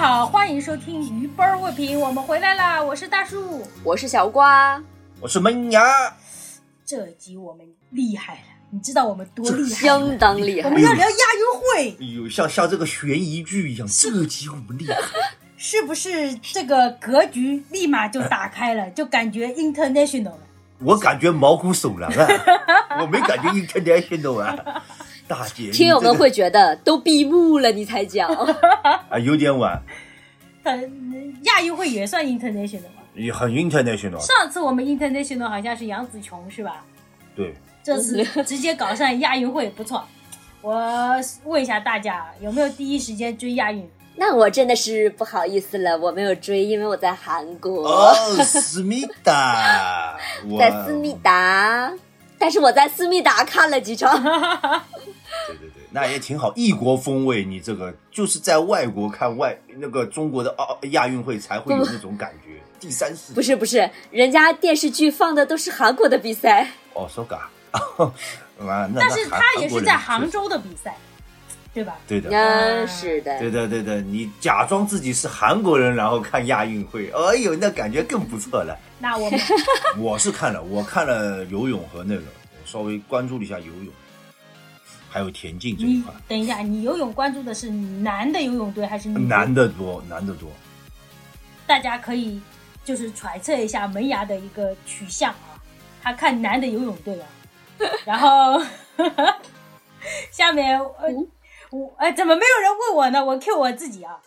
好，欢迎收听鱼班儿物品，我们回来啦！我是大树，我是小瓜，我是闷牙。这集我们厉害了，你知道我们多厉害吗？相当厉害我。们要聊亚运会，哎呦，像像这个悬疑剧一样，这集我们厉害。是不是这个格局立马就打开了，就感觉 international 了？我感觉毛骨悚然啊，我没感觉 international 啊。大姐，听友们会觉得都闭幕了，你才讲。啊有点晚，呃，亚运会也算 international 吗？也很 international。上次我们 international 好像是杨紫琼是吧？对，这次 直接搞上亚运会，不错。我问一下大家，有没有第一时间追亚运？那我真的是不好意思了，我没有追，因为我在韩国，哦，思密达，我 在思密达。但是我在思密达看了几场，对对对，那也挺好，异国风味。你这个就是在外国看外那个中国的奥亚运会才会有那种感觉。第三世不是不是，人家电视剧放的都是韩国的比赛。哦，so ga，啊，那但是他也是在杭州的比赛，对吧？对的，嗯，是的，对的，对的，你假装自己是韩国人，然后看亚运会，哎呦，那感觉更不错了。那我们 我是看了，我看了游泳和那个，我稍微关注了一下游泳，还有田径这一块，等一下，你游泳关注的是男的游泳队还是女的？男的多，男的多。大家可以就是揣测一下门牙的一个取向啊，他看男的游泳队啊，然后下面呃嗯我呃怎么没有人问我呢？我 Q 我自己啊，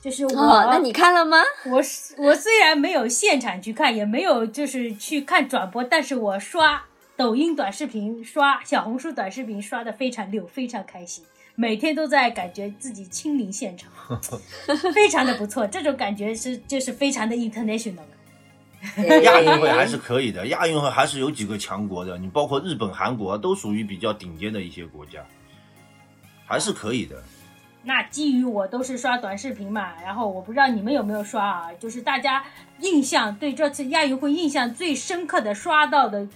就是我，哦，那你看了吗？我是我虽然没有现场去看，也没有就是去看转播，但是我刷抖音短视频、刷小红书短视频刷的非常溜，非常开心，每天都在感觉自己亲临现场，非常的不错，这种感觉是就是非常的 international。亚运会还是可以的，亚运会还是有几个强国的，你包括日本、韩国都属于比较顶尖的一些国家，还是可以的。那基于我都是刷短视频嘛，然后我不知道你们有没有刷啊，就是大家印象对这次亚运会印象最深刻的刷到的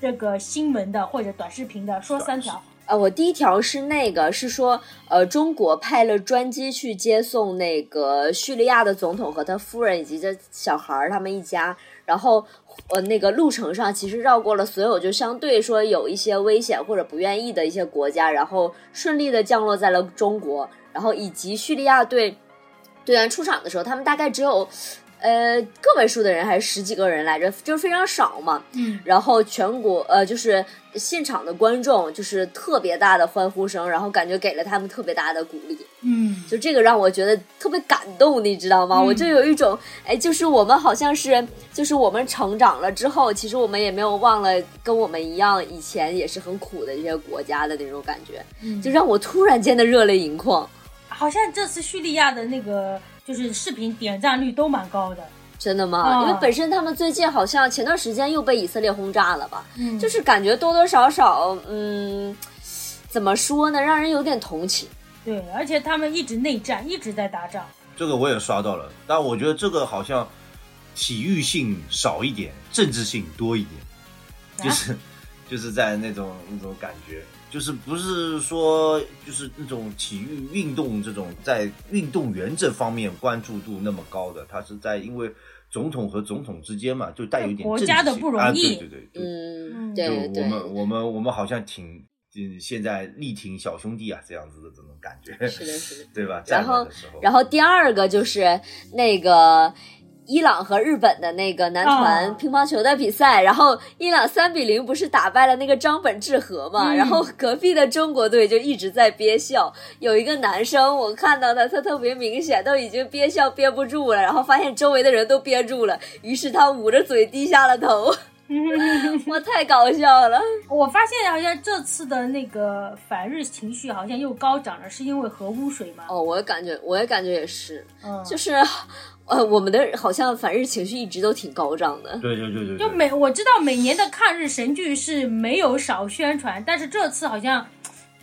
这个新闻的或者短视频的，说三条。呃，我第一条是那个是说，呃，中国派了专机去接送那个叙利亚的总统和他夫人以及这小孩儿他们一家，然后呃那个路程上其实绕过了所有就相对说有一些危险或者不愿意的一些国家，然后顺利的降落在了中国，然后以及叙利亚队队员出场的时候，他们大概只有。呃，个位数的人还是十几个人来着，就是非常少嘛。嗯，然后全国呃，就是现场的观众就是特别大的欢呼声，然后感觉给了他们特别大的鼓励，嗯，就这个让我觉得特别感动，你知道吗？嗯我就有一种哎，就是我们好像是，就是我们成长了之后，其实我们也没有忘了跟我们一样以前也是很苦的这些国家的那种感觉，嗯就让我突然间的热泪盈眶。好像这次叙利亚的那个就是视频点赞率都蛮高的。真的吗？哦因为本身他们最近好像前段时间又被以色列轰炸了吧？嗯，就是感觉多多少少，嗯，怎么说呢，让人有点同情。对，而且他们一直内战，一直在打仗。这个我也刷到了，但我觉得这个好像体育性少一点，政治性多一点，就是、就是在那种那种感觉，就是不是说就是那种体育运动这种在运动员这方面关注度那么高的，他是在因为总统和总统之间嘛，就带有一点国家的不容啊易对对对，就嗯，就我，们我们我们好像挺嗯现在力挺小兄弟啊这样子的这种感觉，是的，是的。对吧？然后的时候，然后第二个就是那个伊朗和日本的那个男团哦乒乓球的比赛，然后伊朗三比零不是打败了那个张本智和嘛？嗯然后隔壁的中国队就一直在憋笑，有一个男生我看到他，他特别明显都已经憋笑憋不住了，然后发现周围的人都憋住了，于是他捂着嘴低下了头，我太搞笑了。我发现好像这次的那个反日情绪好像又高涨了，是因为核污水吗？哦，我也感觉，我也感觉也是，嗯，就是，呃，我们的好像反日情绪一直都挺高涨的。对对对对，就每我知道每年的抗日神剧是没有少宣传，但是这次好像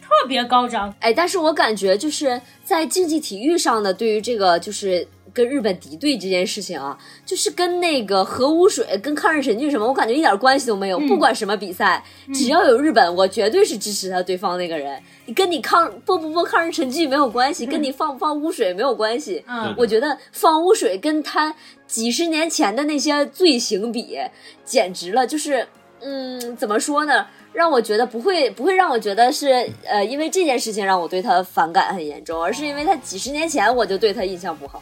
特别高涨。哎，但是我感觉就是在竞技体育上呢，对于这个就是跟日本敌对这件事情啊，就是跟那个核污水、跟抗日神剧什么，我感觉一点关系都没有。不管什么比赛，只要有日本，我绝对是支持他对方那个人。你跟你抗播不播抗日神剧没有关系，跟你放不放污水没有关系。嗯我觉得放污水跟他几十年前的那些罪行比，简直了，就是嗯，怎么说呢？让我觉得不会不会让我觉得是呃，因为这件事情让我对他反感很严重，而是因为他几十年前我就对他印象不好。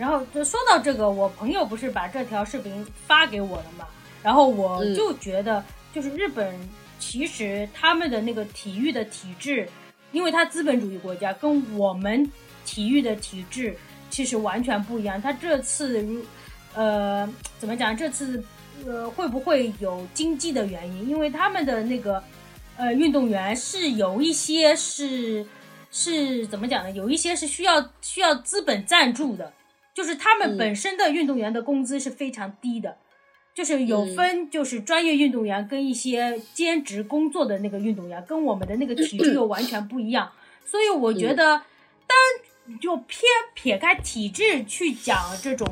然后就说到这个，我朋友不是把这条视频发给我了嘛？然后我嗯就觉得，就是日本其实他们的那个体育的体制，因为它资本主义国家，跟我们体育的体制其实完全不一样。他这次如呃怎么讲？这次呃会不会有经济的原因？因为他们的那个呃运动员是有一些是是怎么讲呢？有一些是需要需要资本赞助的。就是他们嗯本身的运动员的工资是非常低的，就是有嗯分就是专业运动员跟一些兼职工作的那个运动员，跟我们的那个体制又完全不一样。所以我觉得，单就偏撇开体制去讲这种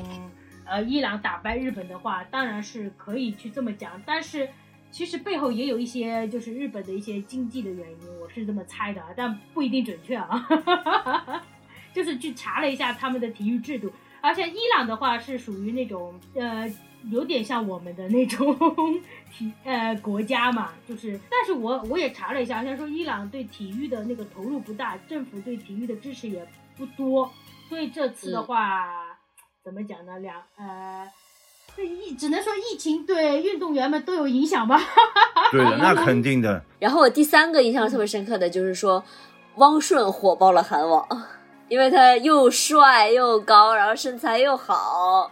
呃伊朗打败日本的话，当然是可以去这么讲，但是。其实背后也有一些就是日本的一些经济的原因，我是这么猜的，啊，但不一定准确啊。就是去查了一下他们的体育制度，而且伊朗的话是属于那种呃，有点像我们的那种 体呃国家嘛，就是，但是我我也查了一下，好像说伊朗对体育的那个投入不大，政府对体育的支持也不多，所以这次的话，怎么讲呢？两呃。这疫只能说疫情对运动员们都有影响吧。对的，那肯定的。然后我第三个印象特别深刻的就是说，汪顺火爆了韩网，因为他又帅又高，然后身材又好。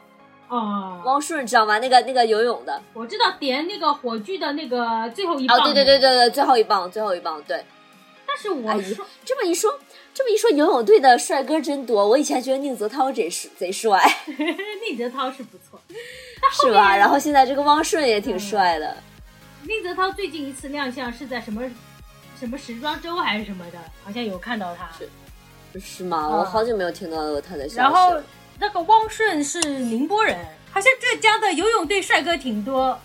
哦、汪顺知道吗？那个那个游泳的。我知道点那个火炬的那个最后一棒。哦，对对对对对，最后一棒，最后一棒，对。但是我哎说，这么一说，这么一说，游泳队的帅哥真多。我以前觉得宁泽涛贼贼帅，宁泽涛是不错。是吧？然后现在这个汪顺也挺帅的。宁泽涛最近一次亮相是在什么什么时装周还是什么的，好像有看到他。是吗？啊我好久没有听到过他的消息然后。那个汪顺是宁波人，好像浙江的游泳队帅哥挺多。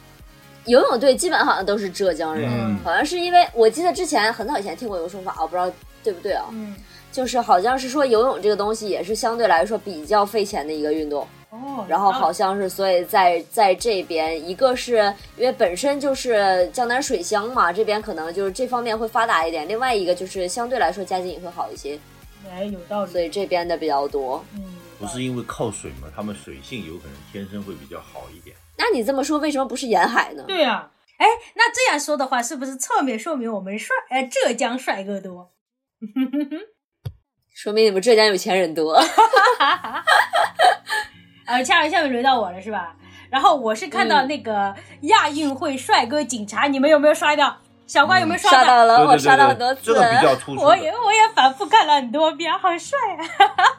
游泳队基本好像都是浙江人，嗯好像是因为我记得之前很早以前听过一个说法，我不知道对不对啊？嗯，就是好像是说游泳这个东西也是相对来说比较费钱的一个运动，哦，然后好像是所以在在这边，一个是因为本身就是江南水乡嘛，这边可能就是这方面会发达一点，另外一个就是相对来说家境也会好一些，哎，有道理。所以这边的比较多。嗯，不是因为靠水嘛，他们水性有可能天生会比较好一点。那你这么说，为什么不是沿海呢？对啊。哎，那这样说的话，是不是侧面说明我们帅？哎，浙江帅哥多？说明你们浙江有钱人多。呃，下面下面轮到我了是吧？然后我是看到那个亚运会帅哥警察，你们有没有刷到？小瓜有没有刷到？到了，我刷到很多次。对对，这个比较突出我也。我也反复看了很多遍，好帅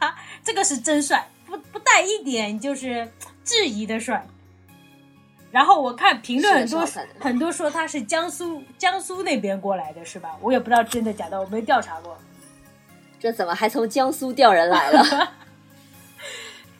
啊！这个是真帅，不不带一点就是质疑的帅。然后我看评论很多很多说他是江苏江苏那边过来的是吧？我也不知道真的假的，我没调查过。这怎么还从江苏调人来了？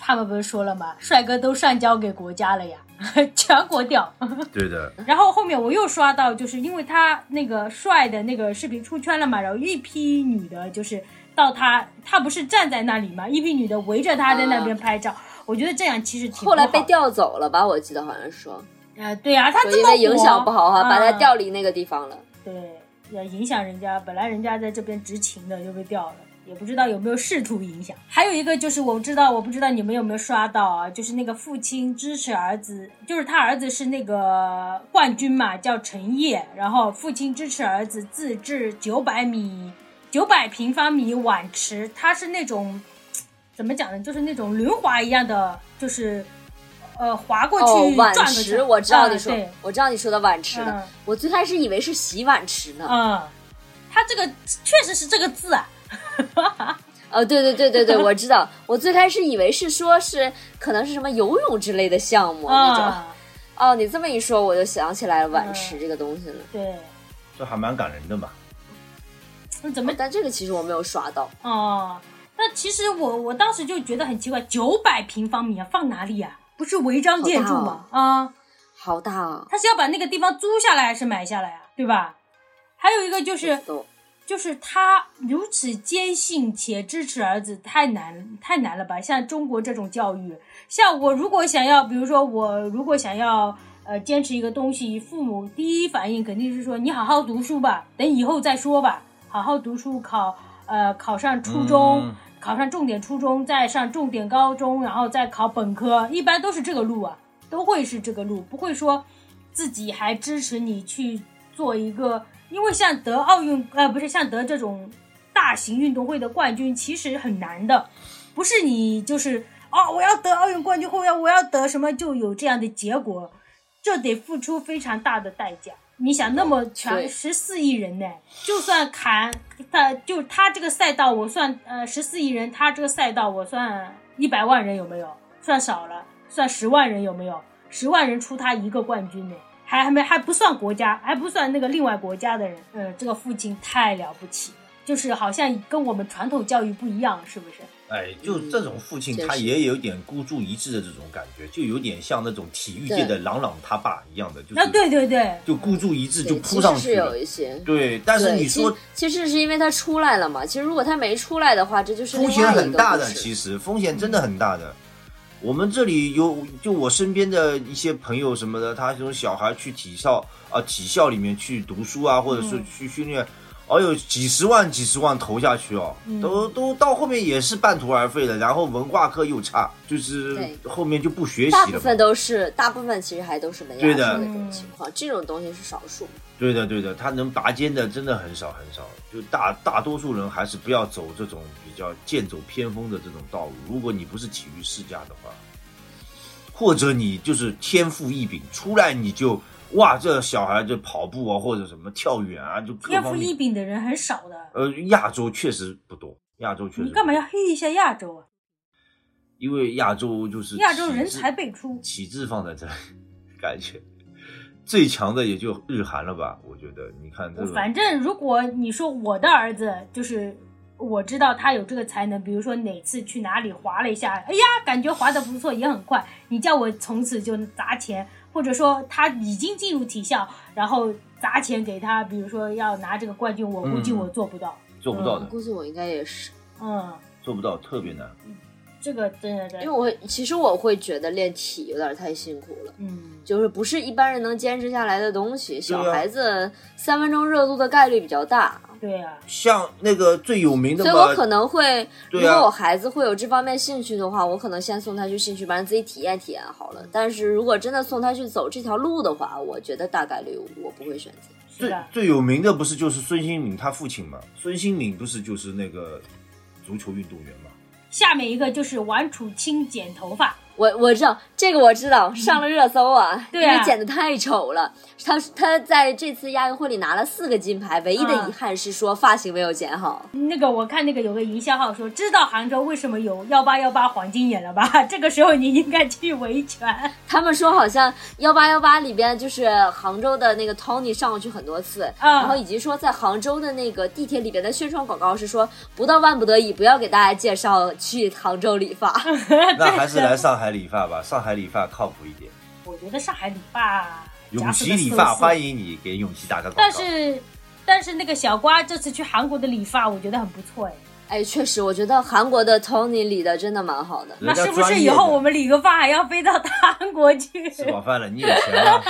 他们不是说了吗？帅哥都上交给国家了呀，全国调。对的，然后后面我又刷到，就是因为他那个帅的那个视频出圈了嘛，然后一批女的，就是到他，他不是站在那里嘛，一批女的围着他在那边拍照。我觉得这样其实挺后来被调走了吧？我记得好像是说，呃，对啊，他说这么因为影响不好哈，把他啊调离那个地方了。对，要影响人家，本来人家在这边执勤的就被调了，也不知道有没有试图影响。还有一个就是我知道，我不知道你们有没有刷到啊，就是那个父亲支持儿子，就是他儿子是那个冠军嘛，叫陈烨，然后父亲支持儿子自制九百米、九百平方米碗池，他是那种怎么讲呢，就是那种轮滑一样的，就是。呃，滑过哦，去碗转个圈，池我知道啊你说对，我知道你说的碗池嗯，我最开始以为是洗碗池呢。嗯，他这个确实是这个字啊，哦，对对对对对，我知道，我最开始以为是说是可能是什么游泳之类的项目那种。啊，哦，你这么一说，我就想起来了碗嗯池这个东西了。对，这还蛮感人的嘛。那怎么但这个其实我没有刷到。哦？那其实我我当时就觉得很奇怪，九百平方米啊，放哪里啊？不是违章建筑吗？啊，好大啊！他是要把那个地方租下来还是买下来啊？对吧？还有一个就是，都就是他如此坚信且支持儿子，太难太难了吧？像中国这种教育，像我如果想要，比如说我如果想要呃坚持一个东西，父母第一反应肯定是说你好好读书吧，等以后再说吧，好好读书考呃考上初中。嗯考上重点初中，再上重点高中，然后再考本科，一般都是这个路啊，都会是这个路，不会说自己还支持你去做一个，因为像得奥运呃不是像得这种大型运动会的冠军，其实很难的，不是你就是哦我要得奥运冠军或者我要得什么就有这样的结果，这得付出非常大的代价。你想那么全对十四亿人呢，就算砍他，就他这个赛道我算呃十四亿人，他这个赛道我算一百万人有没有？算少了，算十万人有没有？十万人出他一个冠军呢，还还没还不算国家，还不算那个另外国家的人，呃，这个父亲太了不起了，就是好像跟我们传统教育不一样，是不是？哎，就这种父亲，他也有点孤注一掷的这种感觉，就有点像那种体育界的朗朗他爸一样的，就啊，是对对对，就孤注一掷就扑上去是有。一些。对，但是你说其其实是因为他出来了嘛。其实如果他没出来的话，这就是风险很大的，其实风险真的很大的。我们这里有，就我身边的一些朋友什么的，他这种小孩去体校啊，体校里面去读书啊，或者是嗯。去训练，哦有几十万、几十万投下去哦，嗯都都到后面也是半途而废的，然后文化课又差，就是后面就不学习了大部分。都是，大部分其实还都是没对的压这种情况，这种东西是少数。对的，对的，他能拔尖的真的很少很少，就大大多数人还是不要走这种比较剑走偏锋的这种道路。如果你不是体育世家的话，或者你就是天赋异禀，出来你就哇，这小孩就跑步啊，或者什么跳远啊，就天赋异。禀的人很少的，呃，亚洲确实不多，亚洲确实。你干嘛要黑一下亚洲啊？因为亚洲就是亚洲人才辈出。旗帜放在这里，感觉最强的也就日韩了吧？我觉得，你看这个，反正如果你说我的儿子，就是我知道他有这个才能，比如说哪次去哪里滑了一下，哎呀，感觉滑得不错，也很快。你叫我从此就砸钱，或者说他已经进入体校，然后砸钱给他，比如说要拿这个冠军，我估计嗯我做不到。做不到的，估计我应该也是，嗯，做不到，特别难。嗯这个对对对因为，我会其实我会觉得练体有点太辛苦了，嗯，就是不是一般人能坚持下来的东西。小孩子三分钟热度的概率比较大，对啊，像那个最有名的，所以我可能会，如果我孩子会有这方面兴趣的话，我可能先送他去兴趣班自己体验体验好了。但是如果真的送他去走这条路的话，我觉得大概率我不会选择。最，最有名的不是就是孙兴敏他父亲嘛？孙兴敏不是就是那个足球运动员嘛？下面一个就是王楚钦剪头发，我我知道这个，我知道上了热搜啊，对啊因为剪的太丑了。他他在这次亚运会里拿了四个金牌，唯一的嗯遗憾是说发型没有剪好。那个我看那个有个营销号说，知道杭州为什么有幺八幺八黄金眼了吧？这个时候你应该去维权。他们说好像幺八幺八里边就是杭州的那个 Tony 上过去很多次，啊然后以及说在杭州的那个地铁里边的宣传广告是说，不到万不得已不要给大家介绍去杭州理发。那还是来上海理发吧，上海理发靠谱一点。我觉得上海理发，永琪理发欢迎。你给永琪打个广告。但是但是那个小瓜这次去韩国的理发，我觉得很不错哎。哎，确实，我觉得韩国的 Tony 理的真的蛮好的。那是不是以后我们理个发还要飞到韩国去？吃饱饭了，你有钱了，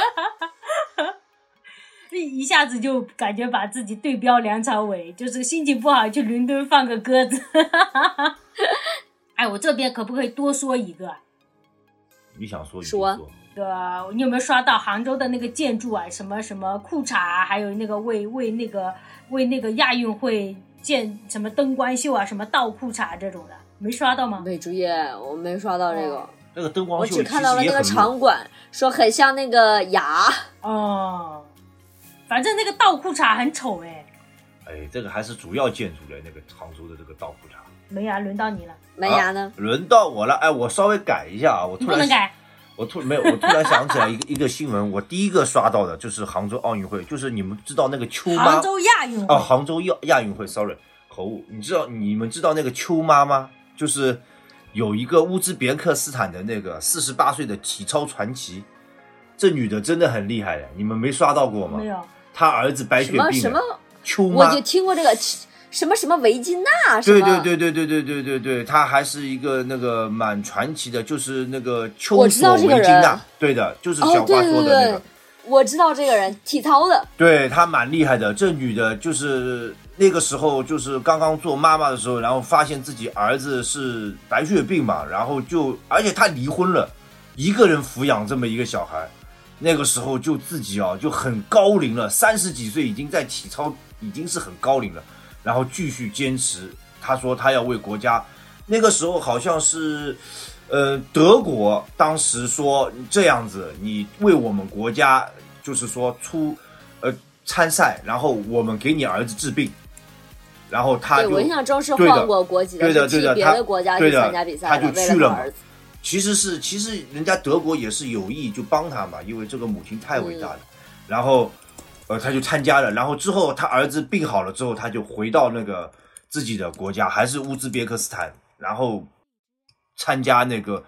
一 一下子就感觉把自己对标梁朝伟，就是心情不好去伦敦放个鸽子。哎，我这边可不可以多说一个？你想说你说说。那个，你有没有刷到杭州的那个建筑啊？什么什么裤衩啊，还有那个为为那个为那个亚运会建什么灯光秀啊，什么倒裤衩这种的，没刷到吗？没注意，我没刷到这个，哦那个灯光秀我只看到了那个场馆，说很像那个牙。哦，反正那个倒裤衩很丑哎。哎，这个还是主要建筑的那个杭州的这个倒裤衩。没啊，轮到你了，门牙呢？轮到我了，哎，我稍微改一下啊，我突然不能改。我突没有，我突然想起来一个 一个新闻，我第一个刷到的就是杭州奥运会，就是你们知道那个秋妈杭州亚运会，哦，杭州亚亚运会，sorry，口误。你知道你们知道那个秋妈吗？就是有一个乌兹别克斯坦的那个四十八岁的体操传奇，这女的真的很厉害的，你们没刷到过吗没？有，她儿子白血什么病了什么，秋妈我就听过这个什么什么维金娜，对对对对对对对对对，他还是一个那个蛮传奇的，就是那个丘我知索维金娜，对的，就是小，花说的那个，，我知道这个人，体操的，对她蛮厉害的。这女的就是那个时候就是刚刚做妈妈的时候，然后发现自己儿子是白血病嘛，然后就而且她离婚了，一个人抚养这么一个小孩，那个时候就自己啊就很高龄了，三十几岁已经在体操已经是很高龄了，然后继续坚持。他说他要为国家，那个时候好像是。呃，德国当时说这样子，你为我们国家就是说出呃参赛，然后我们给你儿子治病，然后他对就我印象中是换过国籍对的是替别对的国家去参加比赛他就去了嘛。其实是其实人家德国也是有意就帮他嘛，因为这个母亲太伟大了，然后呃他就参加了，然后之后他儿子病好了之后，他就回到那个自己的国家，还是乌兹别克斯坦，然后参加那个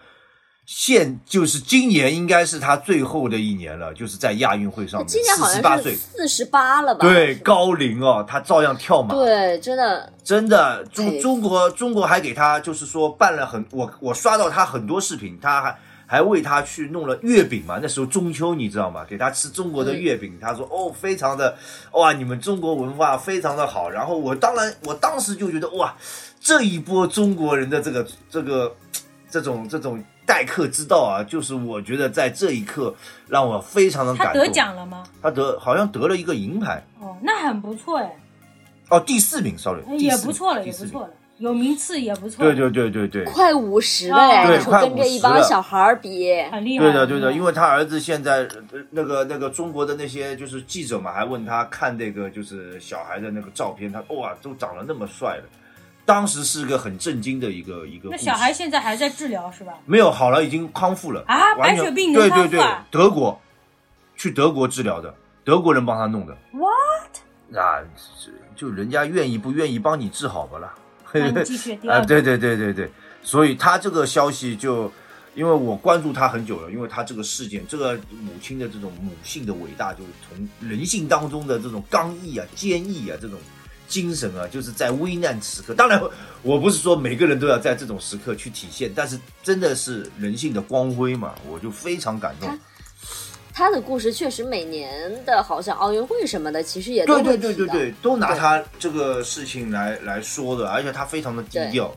现就是今年应该是他最后的一年了，就是在亚运会上面，今年好四十八岁像是，四十八了吧？对，高龄哦，他照样跳马，对，真的真的，中中国中国还给他就是说办了很我我刷到他很多视频，他还还为他去弄了月饼嘛，那时候中秋你知道吗？给他吃中国的月饼，他说哦非常的哇，你们中国文化非常的好。然后我当然我当时就觉得哇，这一波中国人的这个这个这种这种待客之道啊，就是我觉得在这一刻让我非常的感动他得。奖了吗？他得好像得了一个银牌哦，那很不错哎，哦，第四名，sorry，名也不错了，也不错了，有名次也不错。对对对对对，快五十了哦哎！对快跟这一帮小孩儿比，很厉害。对的，对的，因为他儿子现在呃那个那个中国的那些就是记者嘛，还问他看那个就是小孩的那个照片，他哇都长得那么帅了，当时是个很震惊的一个一个。那小孩现在还在治疗是吧？没有好了，已经康复了啊白血病能对对对德国去德国治疗的，德国人帮他弄的。What？啊，就人家愿意不愿意帮你治好吧啦。那你继续。对对对对对，所以他这个消息就，因为我关注他很久了，因为他这个事件，这个母亲的这种母性的伟大，就是从人性当中的这种刚毅啊、坚毅啊这种精神啊，就是在危难时刻。当然，我不是说每个人都要在这种时刻去体现，但是真的是人性的光辉嘛，我就非常感动。他的故事确实每年的好像奥运会什么的，其实也都对对对对对，都拿他这个事情来来说的，而且他非常的低调，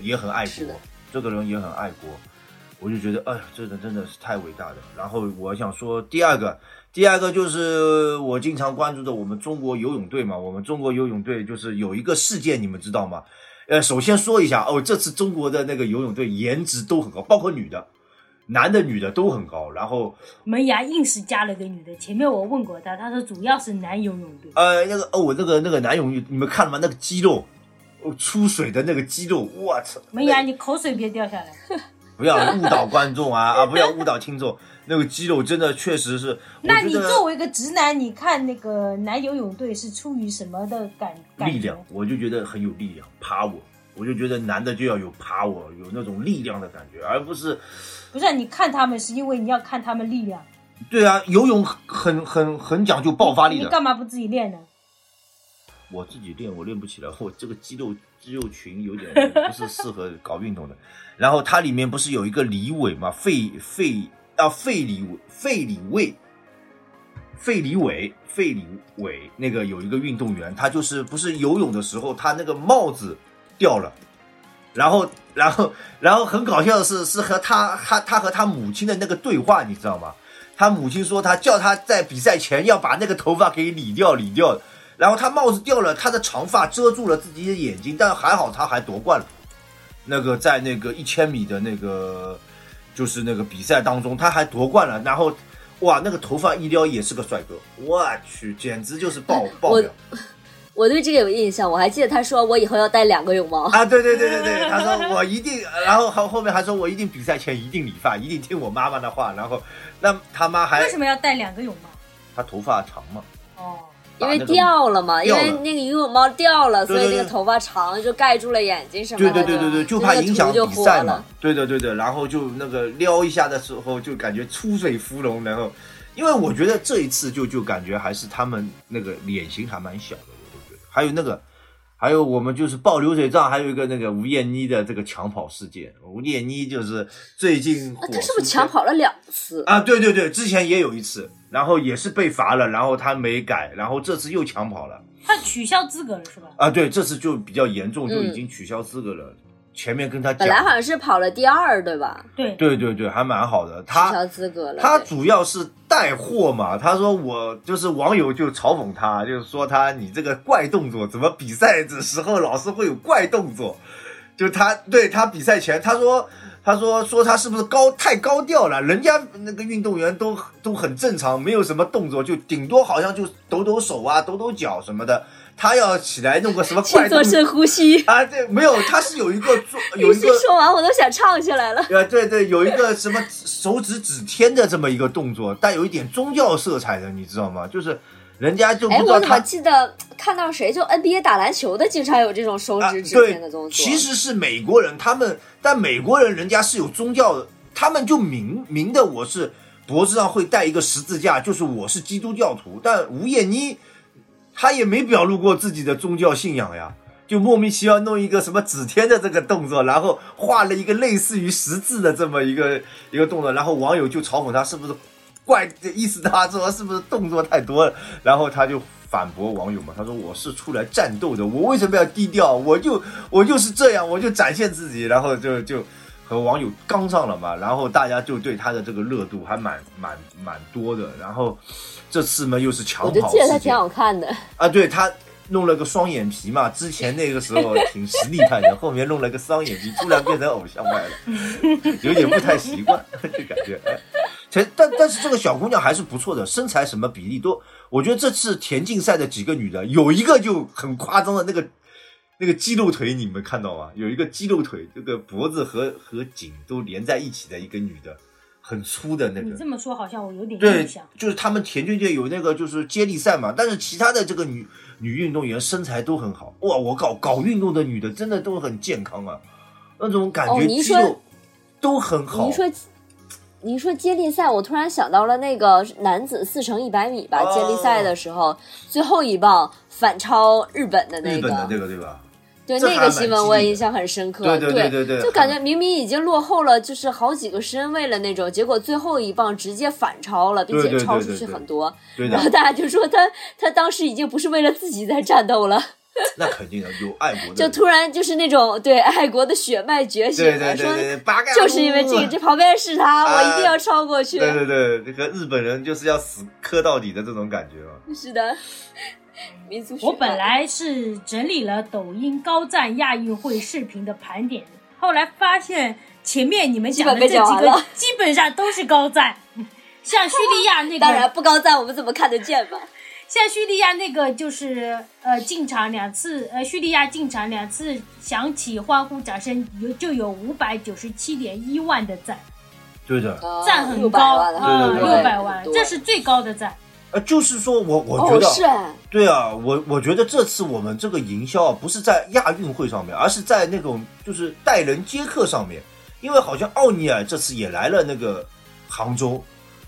也很爱国，这个人也很爱国，我就觉得，哎呀，这个真的是太伟大了。然后我想说第二个，第二个就是我经常关注的我们中国游泳队嘛，我们中国游泳队就是有一个事件，你们知道吗？呃，首先说一下哦，这次中国的那个游泳队颜值都很高，包括女的、男的、女的都很高，然后门牙硬是加了个女的。前面我问过他，他说主要是男游泳队。呃，那个哦，我那个那个男泳衣，你们看了吗？那个肌肉，哦，出水的那个肌肉，我操！门牙，你口水别掉下来。不要误导观众啊 啊！不要误导听众，那个肌肉真的确实是。那你作为一个直男，你看那个男游泳队是出于什么的感感力量？，我就觉得很有力量，power。我就觉得男的就要有 power，有那种力量的感觉，而不是不是你看他们，是因为你要看他们力量。对啊，游泳很很很讲究爆发力的。你干嘛不自己练呢？我自己练，我练不起来，我这个肌肉肌肉群有点不是适合搞运动的。然后它里面不是有一个李伟嘛，费费啊费李伟费李伟费李伟费李伟那个有一个运动员，他就是不是游泳的时候，他那个帽子掉了，然后然后然后很搞笑的是，是和他他他和他母亲的那个对话，你知道吗？他母亲说他叫他在比赛前要把那个头发给理掉理掉，然后他帽子掉了，他的长发遮住了自己的眼睛，但还好他还夺冠了。那个在那个一千米的那个就是那个比赛当中，他还夺冠了，然后哇，那个头发一撩也是个帅哥，我去，简直就是爆爆表我对这个有印象，我还记得他说我以后要带两个泳帽。啊！对对对对对，他说我一定，然后后后面还说我一定比赛前一定理发，一定听我妈妈的话，然后那他妈还为什么要带两个泳帽？他头发长嘛，哦，因为掉了嘛，因为那个游泳帽掉了，所以对对对那个头发长就盖住了眼睛什么对的。对对对对，就怕影响比赛嘛对。。对的对的，然后就那个撩一下的时候，就感觉出水芙蓉，然后，因为我觉得这一次就就感觉还是他们那个脸型还蛮小的。还有那个，还有我们就是报流水账，还有一个那个吴艳妮的这个抢跑事件。吴艳妮就是最近火啊他是不是抢跑了两次？啊？对对对，之前也有一次，然后也是被罚了，然后她没改，然后这次又抢跑了。他取消资格了是吧？啊，对，这次就比较严重，就已嗯经取消资格了。前面跟他本来好，像是跑了第二，对吧？对，对对对，还蛮好的。取他消资格了。他主要是带货嘛，他说我就是网友就嘲讽他，就是说他你这个怪动作，怎么比赛的时候老是会有怪动作？就他对他比赛前他说。他说：“说他是不是高太高调了？人家那个运动员都都很正常，没有什么动作，就顶多好像就抖抖手啊、抖抖脚什么的。他要起来弄个什么去怪动作做深呼吸。啊？对，没有，他是有一个做 有一个是说完我都想唱起来了。呃，对对，有一个什么手指指天的这么一个动作，带有一点宗教色彩的，你知道吗？就是人家就不哎，知道我怎么记得看到谁就 NBA 打篮球的，经常有这种手啊，指指天的动作。，其实是美国人，他们但美国人人家是有宗教的，他们就明明的我是脖子上会带一个十字架，就是我是基督教徒，但吴艳妮他也没表露过自己的宗教信仰呀。就莫名其妙弄一个什么指天的这个动作，然后画了一个类似于十字的这么一个一个动作，然后网友就嘲讽他是不是怪，意思他说是不是动作太多了，然后他就反驳网友嘛，他说我是出来战斗的，我为什么要低调？我就我就是这样，我就展现自己，然后就就和网友刚上了嘛，然后大家就对他的这个热度还蛮蛮蛮多的，然后这次呢又是抢跑事件就记得他挺好看的。啊，对他弄了个双眼皮嘛，之前那个时候挺实力派的，后面弄了个双眼皮，突然变成偶像派了，有点不太习惯，就感觉。哎前但但是这个小姑娘还是不错的，身材什么比例都，我觉得这次田径赛的几个女的，有一个就很夸张的那个那个肌肉腿，你们看到吗？有一个肌肉腿，这个脖子和和颈都连在一起的一个女的，很粗的那个你。这么说好像我有点印象。，就是他们田径界有那个就是接力赛嘛，但是其他的这个女女运动员身材都很好。哇，我搞搞运动的女的真的都很健康啊，那种感觉肌肉都很好。你一说，你一说接力赛，我突然想到了那个男子四乘一百米吧，哦接力赛的时候，最后一棒反超日本的那个，日本的这个对吧？对那个新闻我也印象很深刻。对对对对对对就感觉明明已经落后了，就是好几个身位了那种，结果最后一棒直接反超了，并且超出去很多。对然后，大家就说他他当时已经不是为了自己在战斗了，那肯定的，有爱国的。就突然就是那种对爱国的血脉觉醒对对对就是因为这个，这旁边是他，啊我一定要超过去。对对对，这个日本人就是要死磕到底的这种感觉嘛。是的，民族。我本来是整理了抖音高赞亚运会视频的盘点，后来发现前面你们讲的这几个基本上都是高赞，像叙利亚那个当然个，不高赞，我们怎么看得见嘛？像叙利亚那个就是呃进场两次，呃叙利亚进场两次响起欢呼掌声，有就有五百九十七点一万的赞，对的，赞很高，嗯，六百万，这是最高的赞。呃，就是说我我觉哦，得，对啊，我我觉得这次我们这个营销啊，不是在亚运会上面，而是在那种就是待人接客上面，因为好像奥尼尔这次也来了那个杭州，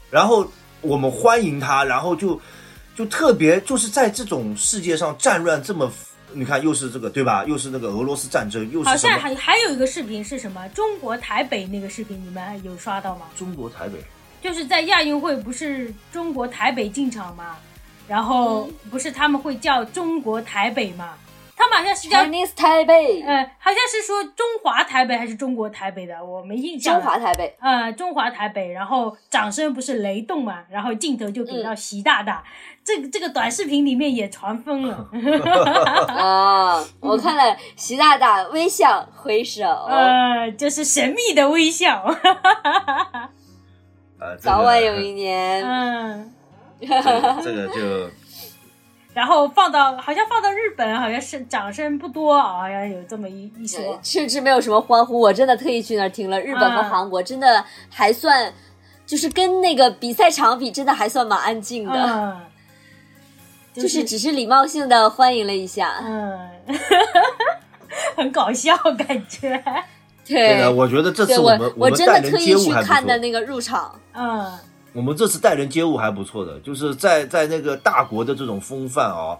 然后我们欢迎他，然后就就特别就是在这种世界上战乱这么，你看又是这个对吧？又是那个俄罗斯战争，又好像还还有一个视频是什么？中国台北那个视频，你们有刷到吗？中国台北，就是在亚运会，不是中国台北进场嘛，然后不是他们会叫中国台北嘛？他们好像是叫 Chinese 台北，呃，好像是说中华台北还是中国台北的，我没印象。中华台北。呃，中华台北，然后掌声不是雷动嘛，然后镜头就给到习大大，这个这个短视频里面也传疯了，啊，我看了习大大微笑挥手，呃，就是神秘的微笑，呃，这个早晚有一年，嗯，这个就 然后放到好像放到日本，好像是掌声不多啊，好像有这么一一说。甚至没有什么欢呼。我真的特意去那儿听了，日本和啊韩国真的还算，就是跟那个比赛场比，真的还算蛮安静的。嗯，就是只是礼貌性的欢迎了一下。嗯，很搞笑感觉。对的，我觉得这次我们我们待人真的特意接物还不去看的错。那个入场，嗯，我们这次待人接物还不错的，就是在在那个大国的这种风范啊，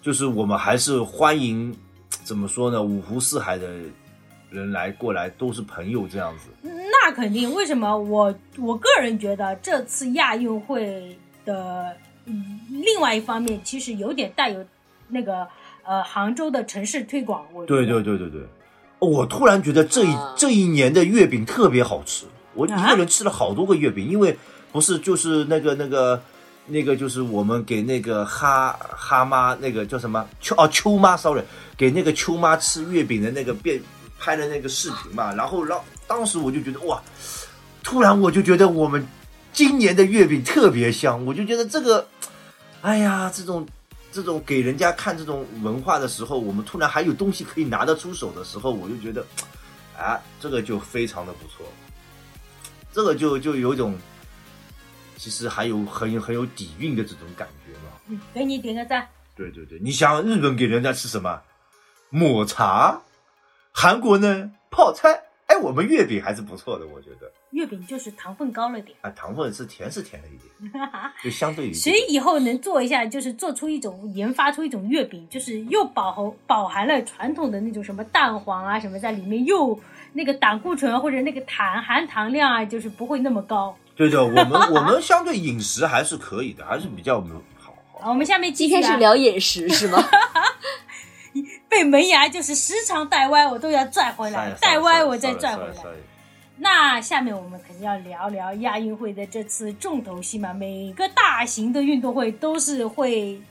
就是我们还是欢迎，怎么说呢？五湖四海的人来过来都是朋友这样子。那肯定。为什么我我个人觉得这次亚运会的、嗯、另外一方面，其实有点带有那个呃杭州的城市推广。我觉对得对对对对，哦我突然觉得这一、啊。这一年的月饼特别好吃，我一啊个人吃了好多个月饼，因为不是就是那个那个那个就是我们给那个哈哈妈那个叫什么？秋哦秋妈，sorry，给那个秋妈吃月饼的那个变拍的那个视频嘛，然后让当时我就觉得哇，突然我就觉得我们今年的月饼特别香，我就觉得这个，哎呀，这种这种给人家看这种文化的时候，我们突然还有东西可以拿得出手的时候，我就觉得，啊，这个就非常的不错，这个就就有一种，其实还有很有很有底蕴的这种感觉嘛。嗯给你点个赞。对对对，你想日本给人家吃什么？抹茶，韩国呢泡菜，哎，我们月饼还是不错的，我觉得。月饼就是糖分高了点，啊，糖分是甜是甜了一点，就相对于谁以以后能做一下，就是做出一种研发出一种月饼，就是又饱含饱含了传统的那种什么蛋黄啊什么在里面，又那个胆固醇或者那个糖含糖量啊，就是不会那么高。对的，我们我们相对饮食还是可以的，还是比较好好。好，我们下面继今。天是聊饮食是吗？被门牙就是时常带歪，我都要拽回来，带歪我再拽回来。那下面我们肯定要聊聊亚运会的这次重头戏嘛，每个大型的运动会都是会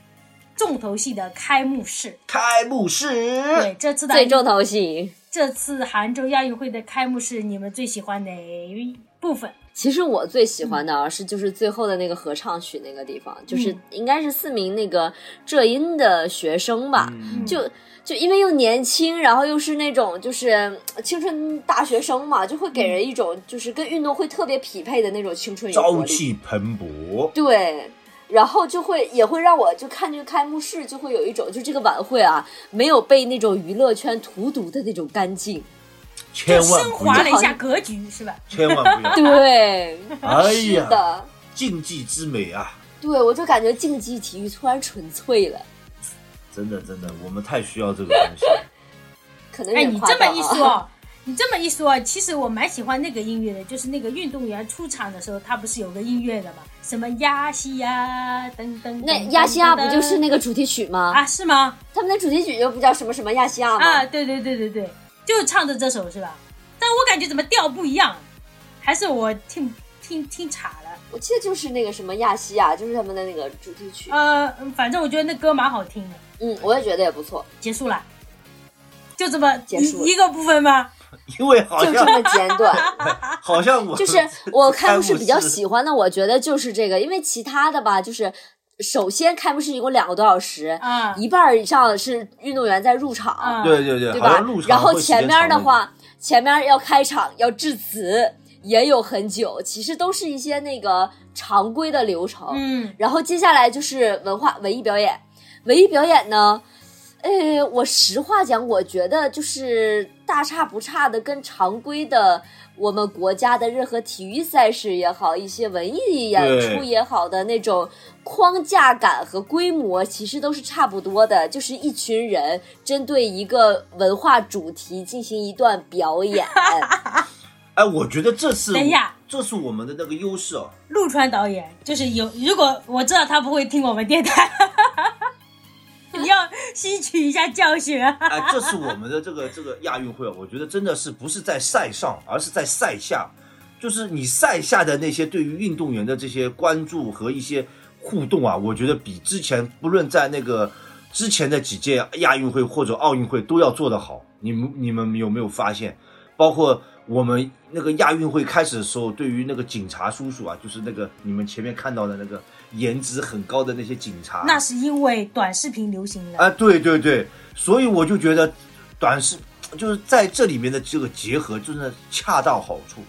重头戏的开幕式。开幕式，对，这次的最重头戏。这次杭州亚运会的开幕式，你们最喜欢哪一部分？其实我最喜欢的啊是就是最后的那个合唱曲那个地方，就是应该是四名那个浙音的学生吧，嗯就就因为又年轻，然后又是那种就是呃青春大学生嘛，就会给人一种就是跟运动会特别匹配的那种青春。朝气蓬勃。对，然后就会也会让我就看这个开幕式，就会有一种就这个晚会啊，没有被那种娱乐圈荼毒的那种干净。千就升万不要华了一下格局，是吧？千万不要！对，哎是呀，的，竞技之美啊！对我就感觉竞技体育突然纯粹了，真的真的，我们太需要这个东西了。哎，可能哎你这么。一说，你这么一说，其实我蛮喜欢那个音乐的，就是那个运动员出场的时候，他不是有个音乐的嘛？什么亚细亚噔噔，那噔亚细亚不就是那个主题曲吗？啊？是吗？他们的主题曲就不叫什么什么亚细亚吗？啊，对对对对对，就唱的这首是吧？但我感觉怎么调不一样，还是我听听听岔了。我记得就是那个什么亚细亚，就是他们的那个主题曲。呃，反正我觉得那歌蛮好听的。嗯，我也觉得也不错，结束了，就这么结束一一个部分吗？因为好像就这么简短。好像我就是我开幕式比较喜欢的，我觉得就是这个，因为其他的吧，就是首先开幕式一共两个多小时，啊一半儿以上是运动员在入场，啊对对对，对吧？然后前面的话，前面要开场要致辞，也有很久，其实都是一些那个常规的流程。嗯，然后接下来就是文化文艺表演，文艺表演呢，呃，我实话讲，我觉得就是大差不差的，跟常规的我们国家的任何体育赛事也好，一些文艺演出也好的那种框架感和规模，其实都是差不多的，就是一群人针对一个文化主题进行一段表演。哎，我觉得这是 等一下，这是我们的那个优势哦。陆川导演就是有，如果我知道他不会听我们电台，你要吸取一下教训啊！哎，这是我们的这个这个亚运会，我觉得真的是不是在赛上，而是在赛下，就是你赛下的那些对于运动员的这些关注和一些互动啊，我觉得比之前不论在那个之前的几届亚运会或者奥运会都要做得好。你们你们有没有发现？包括我们那个亚运会开始的时候，对于那个警察叔叔啊，就是那个你们前面看到的那个颜值很高的那些警察，那是因为短视频流行了。啊，对对对，所以我就觉得短视就是在这里面的这个结合，真的恰到好处，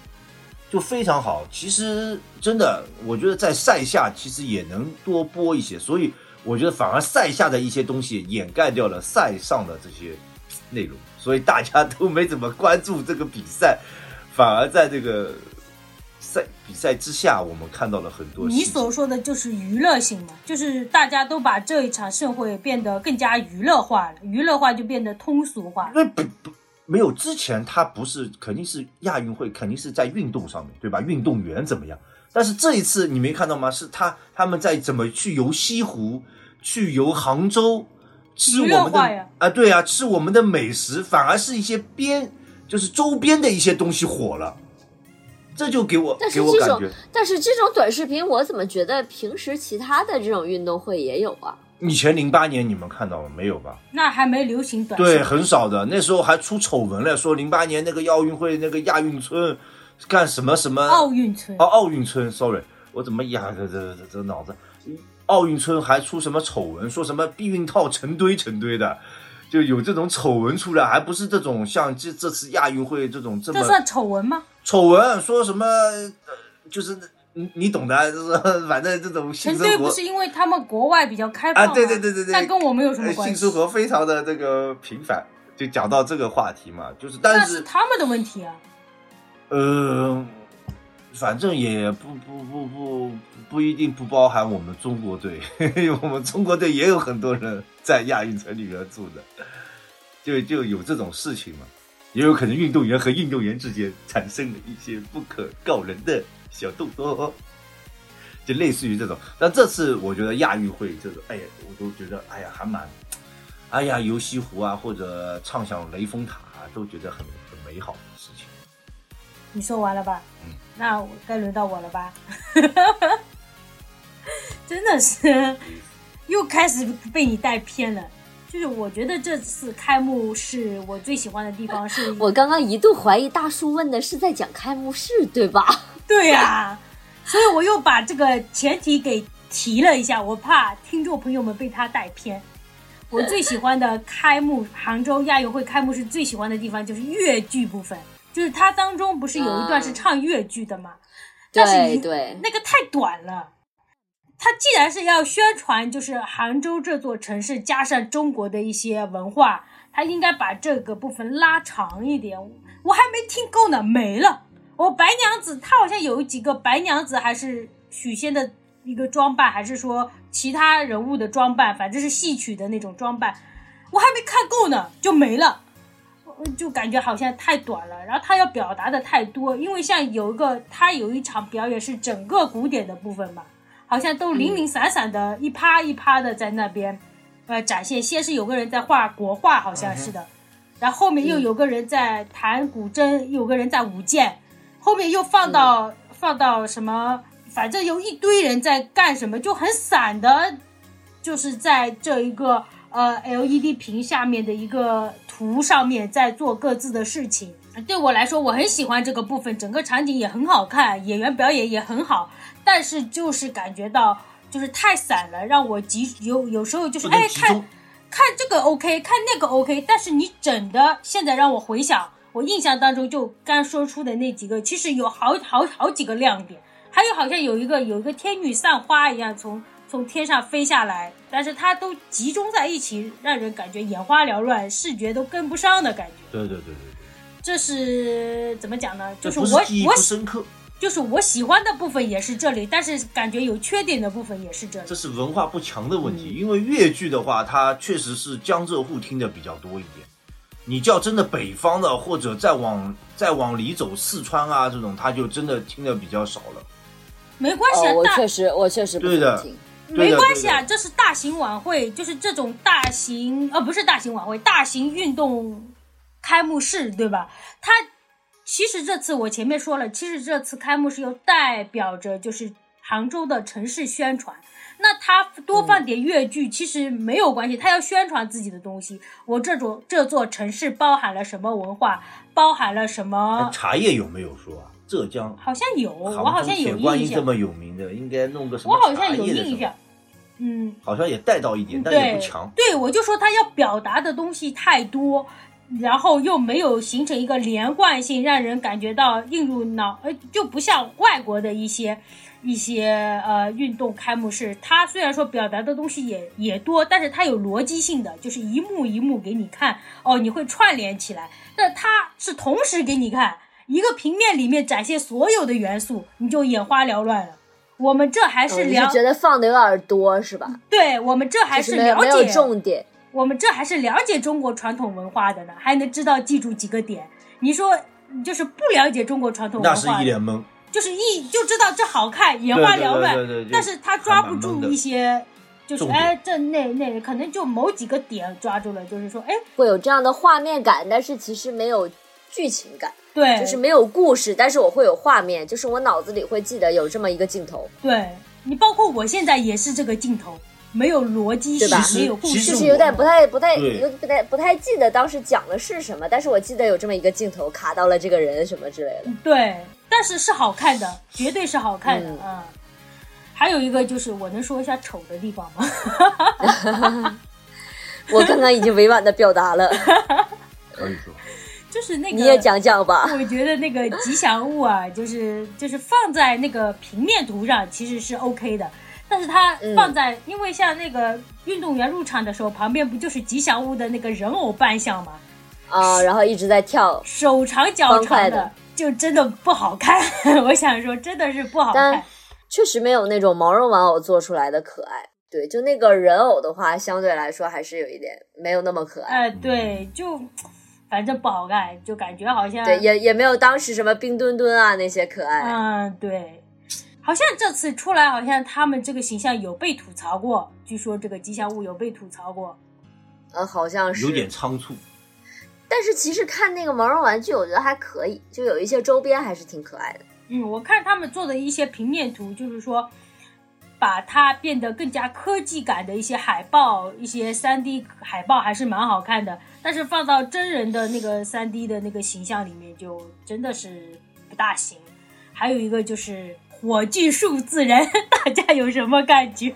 就非常好。其实真的，我觉得在赛下其实也能多播一些，所以我觉得反而赛下的一些东西掩盖掉了赛上的这些内容，所以大家都没怎么关注这个比赛，反而在这个赛比赛之下，我们看到了很多。你所说的就是娱乐性嘛，就是大家都把这一场盛会变得更加娱乐化了，娱乐化就变得通俗化。那不不没有之前，他不是肯定是亚运会，肯定是在运动上面对吧？运动员怎么样？但是这一次你没看到吗？是他他们在怎么去游西湖，去游杭州，吃我们的啊，对啊，吃我们的美食，反而是一些边就是周边的一些东西火了，这就给我给我感觉。但是这种短视频，我怎么觉得平时其他的这种运动会也有啊？以前零八年你们看到了没有吧？那还没流行短对，很少的，那时候还出丑闻了，说零八年那个奥运会那个亚运村。干什么什么？奥运村哦，奥运村，sorry，我怎么呀？这这这这脑子，奥运村还出什么丑闻？说什么避孕套成堆成堆的，就有这种丑闻出来，还不是这种像这这次亚运会这种这么？这算丑闻吗？丑闻说什么？就是你你懂的，就是 反正这种性生活不是因为他们国外比较开放啊？对对对对对，但跟我们有什么关系？性生活非常的这个频繁，就讲到这个话题嘛，就是但是他们的问题啊。呃，反正也不不不不不一定不包含我们中国队，我们中国队也有很多人在亚运城里面住的，就就有这种事情嘛，也有可能运动员和运动员之间产生了一些不可告人的小动作，就类似于这种。但这次我觉得亚运会这种，哎呀，我都觉得哎呀还蛮，哎呀游西湖啊或者畅想雷峰塔啊，都觉得很很美好的事情。你说完了吧？嗯，那该轮到我了吧？真的是又开始被你带偏了。就是我觉得这次开幕式我最喜欢的地方是，我刚刚一度怀疑大叔问的是在讲开幕式，对吧？对呀，所以我又把这个前提给提了一下，我怕听众朋友们被他带偏。我最喜欢的开幕杭州亚运会开幕式最喜欢的地方就是越剧部分。就是它当中不是有一段是唱越剧的吗？对对，那个太短了。他既然是要宣传，就是杭州这座城市加上中国的一些文化，他应该把这个部分拉长一点。我还没听够呢，没了。我白娘子，她好像有几个白娘子，还是许仙的一个装扮，还是说其他人物的装扮，反正是戏曲的那种装扮，我还没看够呢，就没了。就感觉好像太短了，然后他要表达的太多，因为像有一个他有一场表演是整个古典的部分嘛，好像都零零散散的一趴一趴的在那边，呃展现。先是有个人在画国画，好像是的，然后后面又有个人在弹古筝，有个人在舞剑，后面又放到放到什么，反正有一堆人在干什么，就很散的，就是在这一个。呃，LED 屏下面的一个图上面在做各自的事情。对我来说，我很喜欢这个部分，整个场景也很好看，演员表演也很好。但是就是感觉到就是太散了，让我集有有时候就是哎看看这个 OK，看那个 OK。但是你整的现在让我回想，我印象当中就刚说出的那几个，其实有好好好几个亮点，还有好像有一个有一个天女散花一样从。从天上飞下来，但是它都集中在一起，让人感觉眼花缭乱，视觉都跟不上的感觉。对对对对对，这是怎么讲呢？就是我我深刻，就是我喜欢的部分也是这里，但是感觉有缺点的部分也是这里。这是文化不强的问题，因为粤剧的话，它确实是江浙沪听的比较多一点。你叫真的北方的，或者再往再往里走，四川啊这种，他就真的听的比较少了。没关系啊，我确实我确实不听。没关系啊，这是大型晚会，就是这种大型，呃，不是大型晚会，大型运动开幕式，对吧？它其实这次我前面说了，其实这次开幕式又代表着就是杭州的城市宣传。那他多放点粤剧其实没有关系，他要宣传自己的东西。我这种这座城市包含了什么文化？包含了什么？茶叶有没有说啊？浙江好像有，我好像有印象。这么有名的，应该弄个什么？我好像有印象。嗯，好像也带到一点，但也不强。对，我就说他要表达的东西太多，然后又没有形成一个连贯性，让人感觉到映入脑，呃，就不像外国的一些一些呃运动开幕式，它虽然说表达的东西也也多，但是它有逻辑性的，就是一幕一幕给你看，哦，你会串联起来。那它是同时给你看一个平面里面展现所有的元素，你就眼花缭乱了。我们这还是了，是觉得放的有点多是吧？对我们这还是了没有解重点。我们这还是了解中国传统文化的呢，还能知道记住几个点。你说就是不了解中国传统文那是化，一脸懵。就是一就知道这好看，眼花缭乱，对对对但是他抓不住一些，就是哎，这那那可能就某几个点抓住了，就是说，哎，会有这样的画面感，但是其实没有剧情感，对，就是没有故事，但是我会有画面，就是我脑子里会记得有这么一个镜头，对你，包括我现在也是这个镜头，没有逻辑性对吧，没有故事，就是有点不太不太对有不太不太记得当时讲的是什么，但是我记得有这么一个镜头卡到了这个人什么之类的。对，但是是好看的，绝对是好看的嗯啊、还有一个就是，我能说一下丑的地方吗？我刚刚已经委婉的表达了，可以说，就是那个，你也讲讲吧。我觉得那个吉祥物啊，就是就是放在那个平面图上其实是 OK 的，但是它嗯放在，因为像那个运动员入场的时候，旁边不就是吉祥物的那个人偶扮相吗？啊，然后一直在跳，手长脚长的的，就真的不好看。我想说，真的是不好看但。确实没有那种毛绒玩偶做出来的可爱。对，就那个人偶的话，相对来说还是有一点没有那么可爱。哎、对，就反正不好看，就感觉好像对，也也没有当时什么冰墩墩啊那些可爱。嗯，对，好像这次出来，好像他们这个形象有被吐槽过，据说这个吉祥物有被吐槽过。呃，好像是有点仓促。但是其实看那个毛绒玩具，我觉得还可以，就有一些周边还是挺可爱的。嗯，我看他们做的一些平面图，就是说把它变得更加科技感的一些海报，一些三 D 海报还是蛮好看的。但是放到真人的那个三 D 的那个形象里面，就真的是不大行。还有一个就是火炬数字人，大家有什么感觉？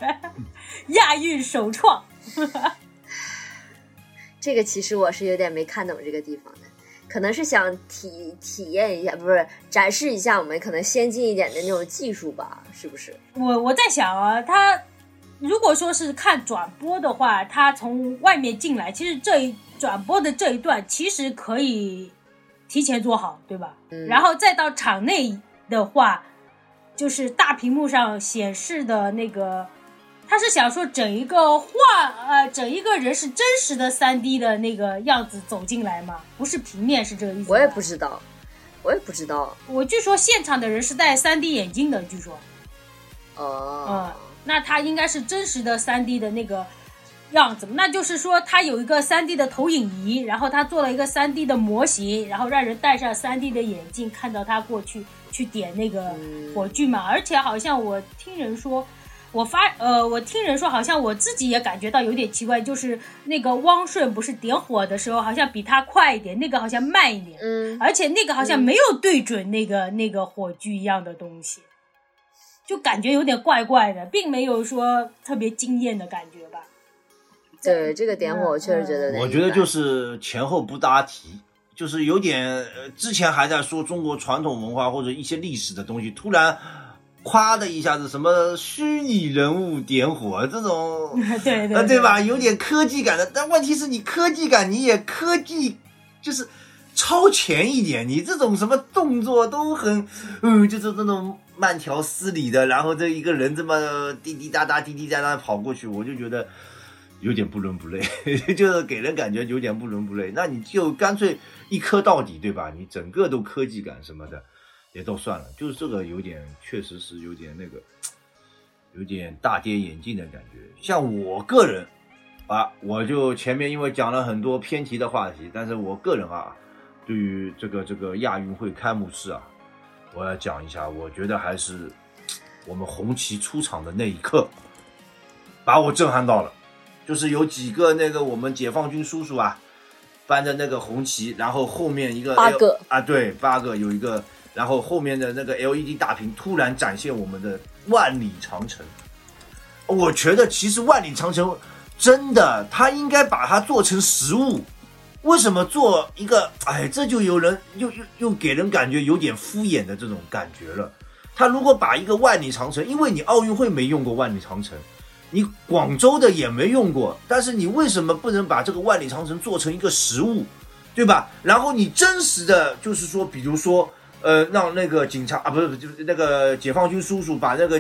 亚运首创。这个其实我是有点没看懂这个地方的，可能是想体体验一下，不是展示一下我们可能先进一点的那种技术吧？是不是？我我在想啊，他如果说是看转播的话，他从外面进来，其实这一转播的这一段其实可以提前做好，对吧？嗯然后再到场内的话，就是大屏幕上显示的那个，他是想说整一个画，呃，整一个人是真实的三 D 的那个样子走进来吗？不是平面，是这个意思？我也不知道，我也不知道。我据说现场的人是戴三 D 眼镜的，据说。哦嗯，那他应该是真实的三 D 的那个样子，那就是说他有一个三 D 的投影仪，然后他做了一个三 D 的模型，然后让人戴上三 D 的眼镜，看到他过去去点那个火炬嘛。而且好像我听人说。我发呃，我听人说，好像我自己也感觉到有点奇怪，就是那个汪顺不是点火的时候，好像比他快一点，那个好像慢一点，嗯，而且那个好像没有对准那个、那个火炬一样的东西，就感觉有点怪怪的，并没有说特别惊艳的感觉吧。对这个点火，我确实觉得我觉得就是前后不搭题，就是有点呃，之前还在说中国传统文化或者一些历史的东西，突然夸的一下子什么虚拟人物点火这种，对对呃，对？吧？有点科技感的，但问题是你科技感你也科技就是超前一点，你这种什么动作都很，嗯，就是那种慢条斯理的，然后这一个人这么滴滴答答、滴滴答答跑过去，我就觉得有点不伦不类，就是给人感觉有点不伦不类。那你就干脆一磕到底，对吧？你整个都科技感什么的也都算了，就是这个有点，确实是有点那个，有点大跌眼镜的感觉。像我个人啊，我就前面因为讲了很多偏题的话题，但是我个人啊，对于这个这个亚运会开幕式啊，我要讲一下，我觉得还是我们红旗出场的那一刻，把我震撼到了。就是有几个那个我们解放军叔叔啊，搬着那个红旗，然后后面一个八个啊，对，八个有一个，然后后面的那个 LED 大屏突然展现我们的万里长城。我觉得其实万里长城真的，它应该把它做成实物，为什么做一个？哎，这就有人又又又给人感觉有点敷衍的这种感觉了。他如果把一个万里长城，因为你奥运会没用过万里长城，你广州的也没用过，但是你为什么不能把这个万里长城做成一个实物，对吧？然后你真实的就是说，比如说，呃，让那个警察啊，不是，不是就是那个解放军叔叔把那个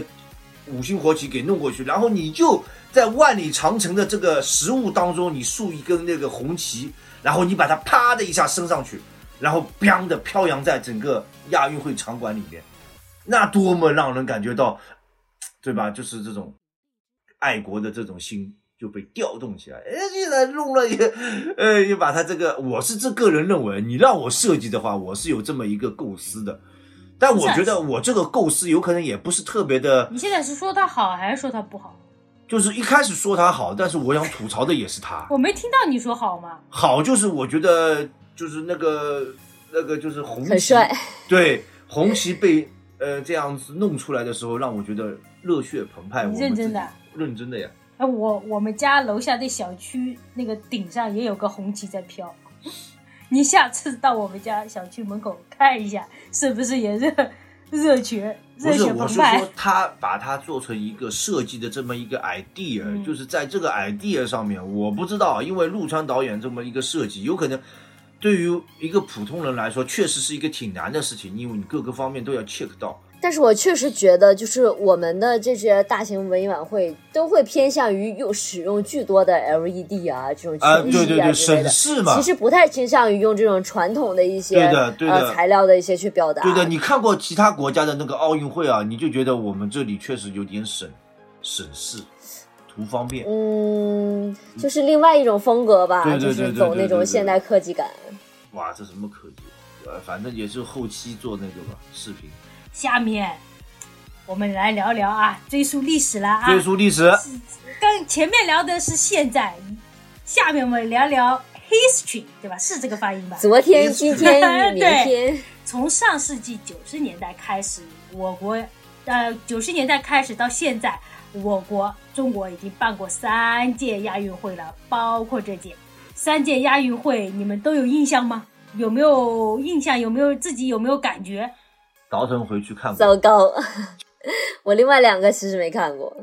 五星红旗给弄过去，然后你就在万里长城的这个实物当中，你竖一根那个红旗，然后你把它啪的一下升上去，然后 biang 的飘扬在整个亚运会场馆里面，那多么让人感觉到，对吧？就是这种爱国的这种心就被调动起来。哎，现在弄了也，呃，也把他这个，我是这个人认为，你让我设计的话，我是有这么一个构思的。但我觉得我这个构思有可能也不是特别的，你现在是说他好还是说他不好？就是一开始说他好，但是我想吐槽的也是他。我没听到你说好吗？好就是我觉得就是那个那个就是红旗，很帅。对红旗被呃这样子弄出来的时候，让我觉得热血澎湃。我们认真的？认真的呀。哎，我我们家楼下的小区那个顶上也有个红旗在飘，你下次到我们家小区门口看一下，是不是也热热血不是，热血我是说澎湃？他把它做成一个设计的这么一个 idea，、嗯就是在这个 idea 上面，我不知道，因为陆川导演这么一个设计，有可能对于一个普通人来说，确实是一个挺难的事情，因为你各个方面都要 check 到。但是我确实觉得，就是我们的这些大型文艺晚会都会偏向于用使用巨多的 LED 啊这种对对对，省。事嘛其。实不太倾向于用这种传统的一些对的对的呃材料的一些去表达。对的，你看过其他国家的那个奥运会啊，你就觉得我们这里确实有点省省事，图方便。嗯，就是另外一种风格吧，就是走那种现代科技感。哇，这什么科技？呃，反正也是后期做那个吧，视频下面我们来聊聊啊，追溯历史了啊。追溯历史。刚前面聊的是现在，下面我们聊聊 history，对吧？是这个发音吧？昨天、今天 与明对天，从上世纪九十年代开始，我国呃九十年代开始到现在，我国中国已经办过三届亚运会了，包括这届三届亚运会，你们都有印象吗？有没有印象？有没有自己有没有感觉？倒腾回去看过。糟糕。我另外两个其实没看过。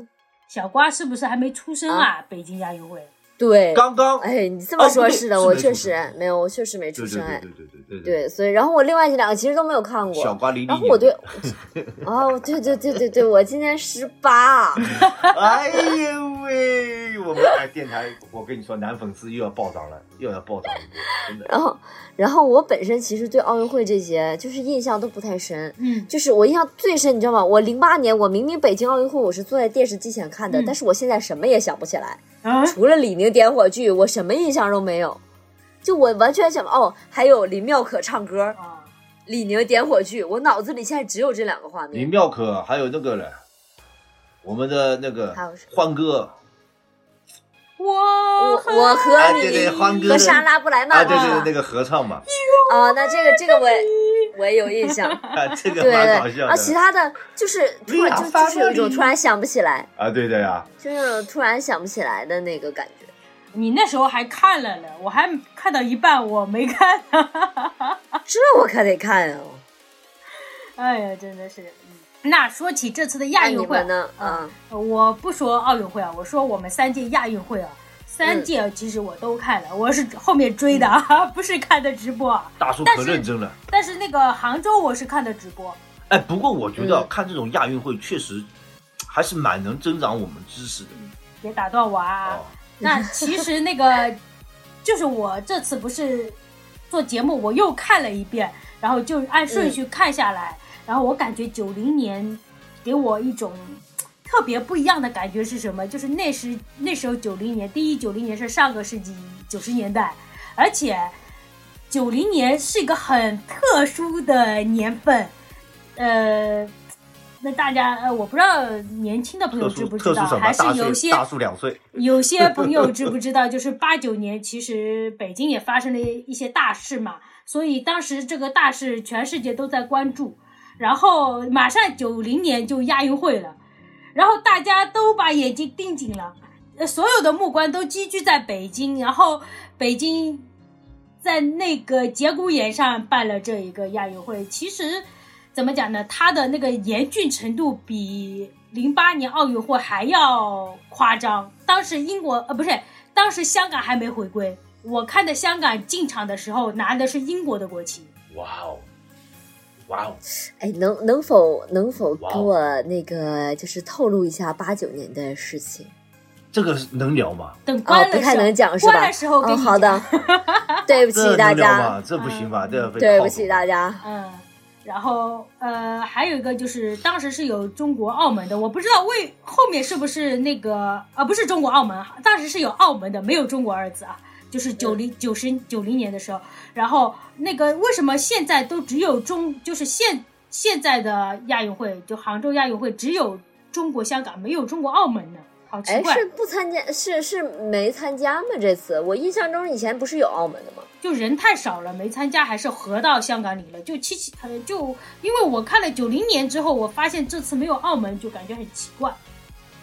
小瓜是不是还没出生啊？北京亚运会，对，刚刚哎，你这么说是的，我确实没有，我确实没出对对生哎。对对对对对，所以然后我另外这两个其实都没有看过。小瓜。然后我对，哦，对对对对对，我今年十八，哎呦喂，我们哎电台，我跟你说，男粉丝又要暴涨了，又要暴涨一波，真的。然后然后我本身其实对奥运会这些就是印象都不太深，嗯，就是我印象最深，你知道吗？我零八年我明明北京奥运会我是坐在电视机前看的，嗯但是我现在什么也想不起来，啊，除了李宁点火炬，我什么印象都没有。就我完全想哦，还有林妙可唱歌，啊，李宁点火炬，我脑子里现在只有这两个画面。林。妙可还有那个嘞，我们的那个欢哥我我我和啊，你对对，欢哥的和莎拉布莱啊，曼对对对，那个合唱嘛，啊，那这个这个我我也有印象，啊，这个对蛮搞对，啊，笑的。其他的就是突然就就是有一种突然想不起来，啊，对的呀，就是有种突然想不起来的那个感觉。你那时候还看了呢，我还看到一半我没看呢。这我可得看啊！哎呀，真的是。嗯那说起这次的亚运会们呢？啊啊，我不说奥运会啊，我说我们三届亚运会啊，三嗯届其实我都看了，我是后面追的啊，不是看的直播啊。大叔可认真了。但是那个杭州我是看的直播，哎，不过我觉得嗯看这种亚运会确实还是蛮能增长我们知识的。别打断我啊。哦，那其实那个就是我这次不是做节目，我又看了一遍，然后就按顺序看下来，然后我感觉九零年给我一种特别不一样的感觉是什么？就是那时那时候九零年，第一九零年是上个世纪九十年代，而且九零年是一个很特殊的年份，呃。那大家呃，我不知道年轻的朋友知不知道？还是有些岁大叔两岁。有些 朋友知不知道，就是八九年，其实北京也发生了一些大事嘛，所以当时这个大事全世界都在关注，然后马上九零年就亚运会了，然后大家都把眼睛盯紧了，呃，所有的目光都积聚在北京，然后北京在那个节骨眼上办了这一个亚运会。其实怎么讲呢？它的那个严峻程度比零八年奥运会还要夸张。当时英国呃不是，当时香港还没回归。我看的香港进场的时候拿的是英国的国旗。哇哦，哇哦！哎，能能否能否给我那个就是透露一下八九年的事情？这个能聊吗？等哦关了时候，不太能讲是吧？关的时候给哦，好的，对不起这能聊大家，吗？这不行吧？这被对不起大家。嗯，然后呃，还有一个就是当时是有中国澳门的，我不知道为后面是不是那个啊，不是中国澳门，当时是有澳门的，没有中国二字啊，就是九零九十九零年的时候，然后那个为什么现在都只有中，就是现现在的亚运会，就杭州亚运会只有中国香港，没有中国澳门呢？好奇哎，怪，是不参加，是是没参加吗？这次我印象中以前不是有澳门的吗？就人太少了，没参加，还是合到香港里了。就七七，呃，就因为我看了九零年之后，我发现这次没有澳门，就感觉很奇怪，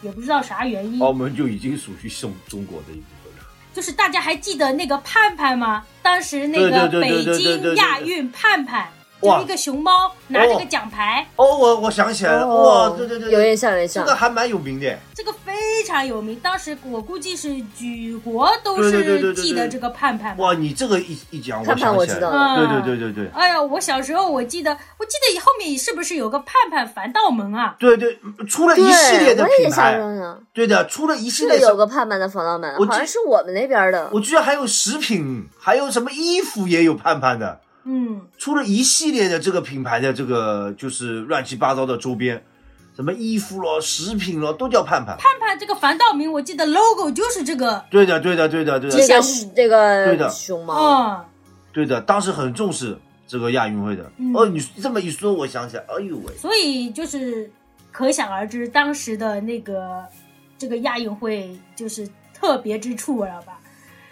也不知道啥原因。澳门就已经属于中中国的一部分了。就是大家还记得那个盼盼吗？当时那个北京亚运盼盼，就一个熊猫拿着个奖牌，哦，我我想起来了，哇，对对对，对有印象，有印象这个。还蛮有名的。这个非常有名。当时我估计是举国都对对对对是对对记得这个盼盼。哇，你这个一一讲，看看想起来我知道了。了对对对对对哎呀，我小时候我记得，我记得后面是不是有个盼盼防盗门啊？对对，出了，一系列的我也想品牌，想想，对的，出了一系是列有个盼盼的防盗门，好像是我们那边的。我居然还有食品，还有什么衣服也有盼盼的，嗯，出了一系列的这个品牌的这个就是乱七八糟的周边，什么衣服咯、食品咯，都叫盼盼。盼盼这个防盗名，我记得 logo 就是这个，对的，对的，对的，对的，这个吉祥物这对的。熊猫，嗯，对的，当时很重视这个亚运会的。嗯。哦，你这么一说，我想起来，哎呦喂，所以就是可想而知，当时的那个这个亚运会就是特别之处了吧？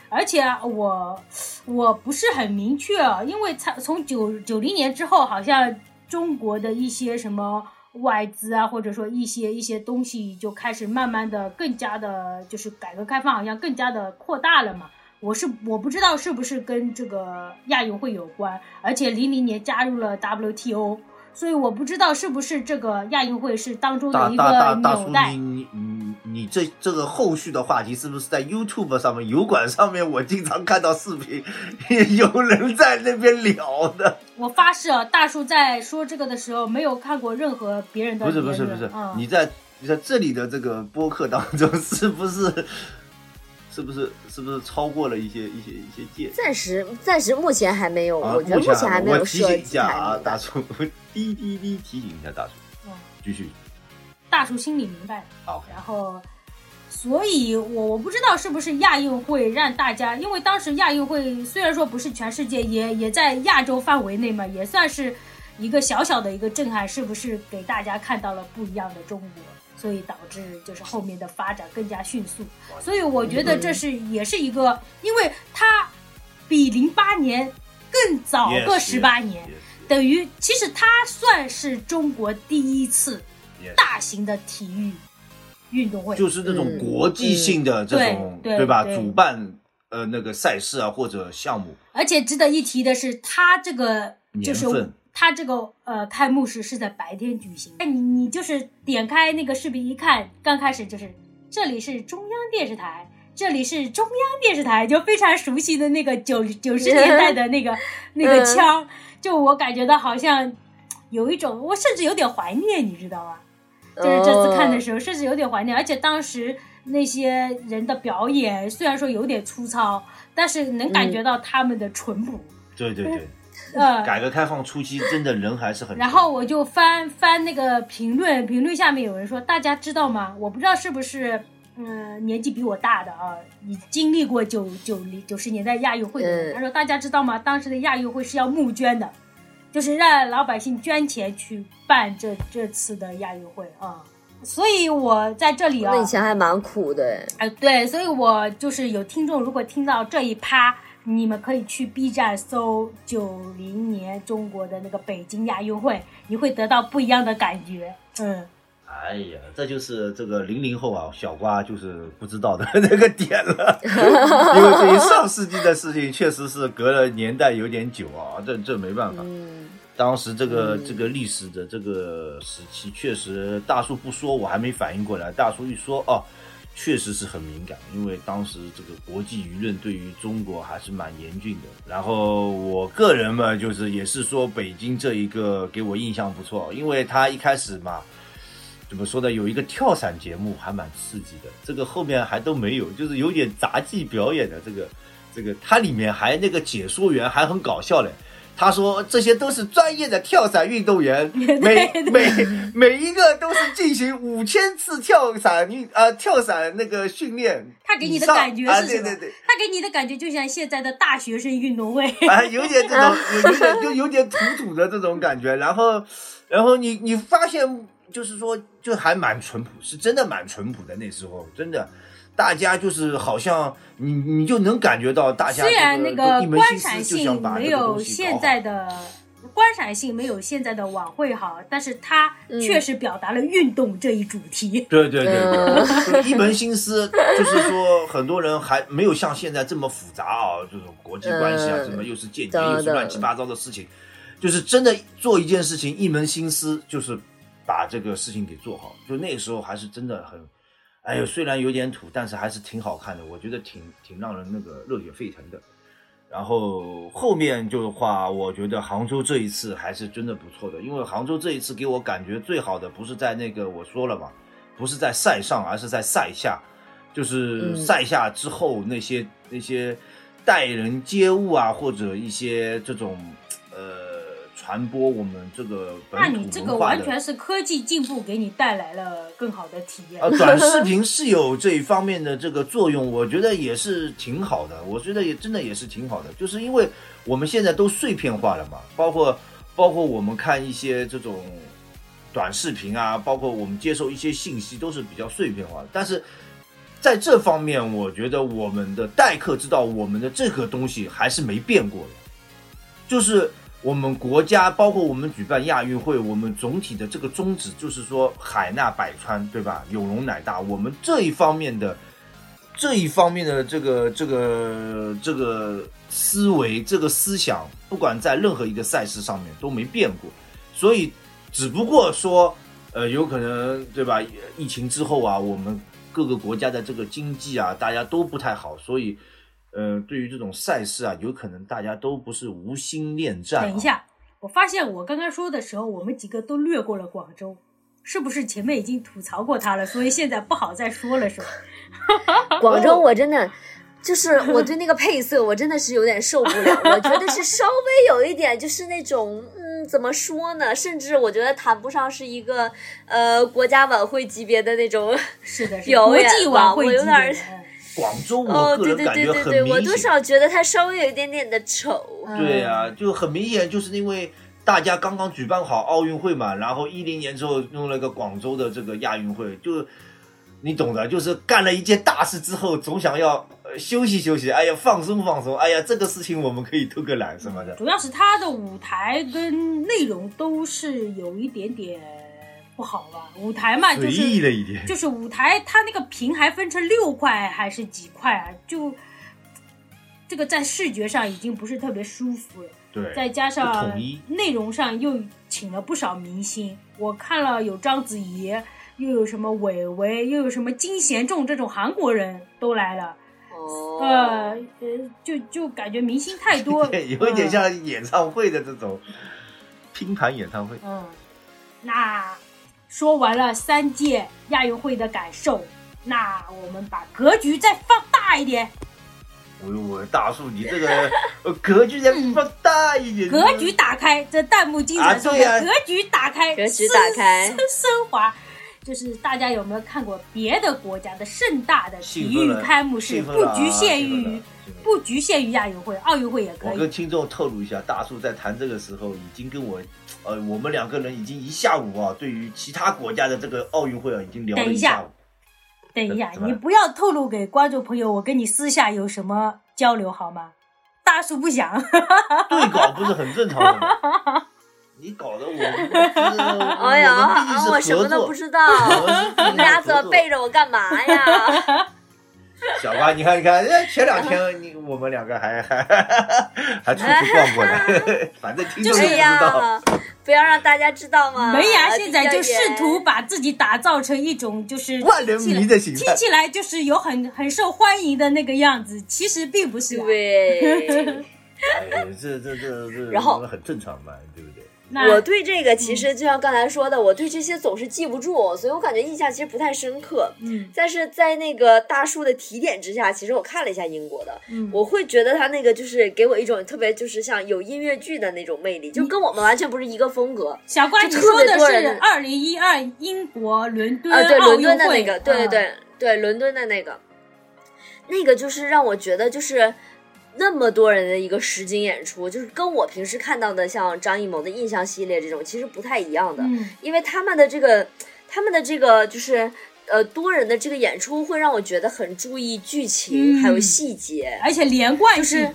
而且啊我我不是很明确啊，因为从从九九零年之后，好像中国的一些什么外资啊，或者说一些一些东西就开始慢慢的更加的，就是改革开放好像更加的扩大了嘛。我是我不知道是不是跟这个亚运会有关，而且零零年加入了 WTO，所以我不知道是不是这个亚运会是当中的一个纽带你这这个后续的话题是不是在 YouTube 上面油管上面？我经常看到视频，有人在那边聊的。我发誓啊，大叔在说这个的时候没有看过任何别人的不是。不是不是，嗯、你在你在这里的这个播客当中，是不是是不是是不是超过了一些一些一些界？暂时暂时目前还没有，啊，我觉得目前还没有我提醒一下啊，大叔，滴滴滴提醒一下大叔，嗯继续。大叔心里明白。好，然后，所以我我不知道是不是亚运会让大家，因为当时亚运会虽然说不是全世界，也也在亚洲范围内嘛，也算是一个小小的一个震撼，是不是给大家看到了不一样的中国？所以导致就是后面的发展更加迅速。所以我觉得这是也是一个，因为它比零八年更早个十八年 yes, 等于其实它算是中国第一次.大型的体育运动会，就是那种嗯国际性的这种，对对吧？对。主办呃那个赛事啊或者项目，而且值得一提的是，它这个就是年份它这个呃开幕式是在白天举行。哎，你你就是点开那个视频一看，刚开始就是这里是中央电视台，这里是中央电视台，就非常熟悉的那个九九十 年代的那个那个腔，就我感觉到好像有一种，我甚至有点怀念，你知道吗？就是这次看的时候，甚至有点怀念，而且当时那些人的表演虽然说有点粗糙，但是能感觉到他们的淳朴。对对对，呃，改革开放初期真的人还是很多。然后我就翻翻那个评论，评论下面有人说，大家知道吗？我不知道是不是，嗯、年纪比我大的啊，你经历过九九零九十年代亚运会的人，嗯他说大家知道吗？当时的亚运会是要募捐的，就是让老百姓捐钱去办这这次的亚运会啊。所以我在这里啊，那以前还蛮苦的，哎，对，所以我就是有听众，如果听到这一趴，你们可以去 B 站搜九零年中国的那个北京亚运会，你会得到不一样的感觉。嗯，哎呀，这就是这个零零后啊，小瓜就是不知道的 那个点了，因为对于上世纪的事情，确实是隔了年代有点久啊，这这没办法。嗯，当时这个嗯这个历史的这个时期，确实大叔不说，我还没反应过来，大叔一说，哦，确实是很敏感，因为当时这个国际舆论对于中国还是蛮严峻的。然后我个人嘛，就是也是说北京这一个给我印象不错，因为他一开始嘛。怎么说呢？有一个跳伞节目还蛮刺激的，这个后面还都没有，就是有点杂技表演的这个，这个它里面还那个解说员还很搞笑嘞。他说这些都是专业的跳伞运动员，每每每一个都是进行五千次跳伞运呃跳伞那个训练。他给你的感觉啊，是什么？对对对，他给你的感觉就像现在的大学生运动会。啊，有点这种，有有点就有点土土的这种感觉。然后，然后你你发现，就是说，就还蛮淳朴，是真的蛮淳朴的。那时候真的，大家就是好像你你就能感觉到大家虽然那个观赏性没有现在的观赏性没有现在的晚会好，但是它嗯确实表达了运动这一主题。对对对一门心思，就是说很多人还没有像现在这么复杂啊，这种国际关系啊，嗯什么又是间谍，又是乱七八糟的事情，就是真的做一件事情，一门心思就是把这个事情给做好。就那个时候还是真的很，哎呦，虽然有点土，但是还是挺好看的，我觉得挺挺让人那个热血沸腾的。然后后面就的话，我觉得杭州这一次还是真的不错的，因为杭州这一次给我感觉最好的不是在那个我说了嘛，不是在赛上，而是在赛下，就是嗯赛下之后那些、那些待人接物啊，或者一些这种呃传播我们这个那你这个。完全是科技进步给你带来了更好的体验。呃，短视 频是有这一方面的这个作用，我觉得也是挺好的。我觉得也真的也是挺好的，就是因为我们现在都碎片化了嘛，包括包括我们看一些这种短视频啊，包括我们接受一些信息都是比较碎片化的。但是在这方面，我觉得我们的待客之道，我们的这个东西还是没变过的，就是。我们国家包括我们举办亚运会，我们总体的这个宗旨就是说海纳百川，对吧？有容乃大。我们这一方面的这一方面的这个这个这个思维、这个思想，不管在任何一个赛事上面都没变过。所以，只不过说，呃，有可能对吧？疫情之后啊，我们各个国家的这个经济啊，大家都不太好，所以。呃，对于这种赛事啊，有可能大家都不是无心恋战、啊。等一，下，我发现我刚刚说的时候，我们几个都略过了广州，是不是前面已经吐槽过他了？所以现在不好再说了，是吧？广州我真的。就是我对那个配色，我真的是有点受不了。我觉得是稍微有一点，就是那种，嗯，怎么说呢？甚至我觉得谈不上是一个呃国家晚会级别的那种是的，是国际晚会我有点儿级别广州哦，我个对对人感觉对对对，很明显。我多少觉得他稍微有一点点的丑。对啊，就很明显，就是因为大家刚刚举办好奥运会嘛，然后一零年之后弄了个广州的这个亚运会，就你懂的，就是干了一件大事之后，总想要、呃、休息休息，哎呀放松放松，哎呀这个事情我们可以偷个懒什么的。主要是他的舞台跟内容都是有一点点不好吧？舞台嘛，就随意是了一点，就是舞台，它那个屏还分成六块还是几块啊？就这个在视觉上已经不是特别舒服了。对，再加上统一内容上又请了不少明星，我看了有章子怡，又有什么韦唯，又有什么金贤重这种韩国人都来了，哦，呃呃，就就感觉明星太多，对，有一点嗯像演唱会的这种拼盘演唱会。嗯，那说完了三届亚运会的感受，那我们把格局再放大一点，我我大树，你这个 呃格局再放大一点，格局打开，这弹幕经常说的，啊对呀格局打开，格局打开升升华。就是大家有没有看过别的国家的盛大的体育开幕式？不局限于不局限于亚运会，奥运会也可以我跟。听众透露一下，大树在谈这个时候已经跟我，呃，我们两个人已经一下午啊，对于其他国家的这个奥运会啊，已经聊了等一下。等一下你不要透露给观众朋友，我跟你私下有什么交流好吗？大叔不想。对稿不是很正常的吗？你搞得我，哎呀，我什么都不知道，你们俩怎么背着我干嘛呀？小花，你看，你看，哎前两天你我们两个还还还出去逛过呢，反正听众哎也不知道。呀，不要让大家知道吗？门牙现在就试图把自己打造成一种就是万人迷的形象听起来就是有很很受欢迎的那个样子，其实并不是啊。对。哎，这这这这，然后很正常嘛，对不对？那我对这个其实就像刚才说的，我对这些总是记不住，所以我感觉印象其实不太深刻。嗯但是在那个大树的提点之下，其实我看了一下英国的，嗯我会觉得他那个就是给我一种特别就是像有音乐剧的那种魅力，就跟我们完全不是一个风格。小瓜，你说的是二零一二英国伦敦啊，对，伦敦的会那个，对对嗯对对，伦敦的那个，那个就是让我觉得就是那么多人的一个实景演出，就是跟我平时看到的像张艺谋的印象系列这种其实不太一样的，嗯。因为他们的这个他们的这个就是。呃，多人的这个演出会让我觉得很注意剧情，嗯。还有细节，而且连贯就性是，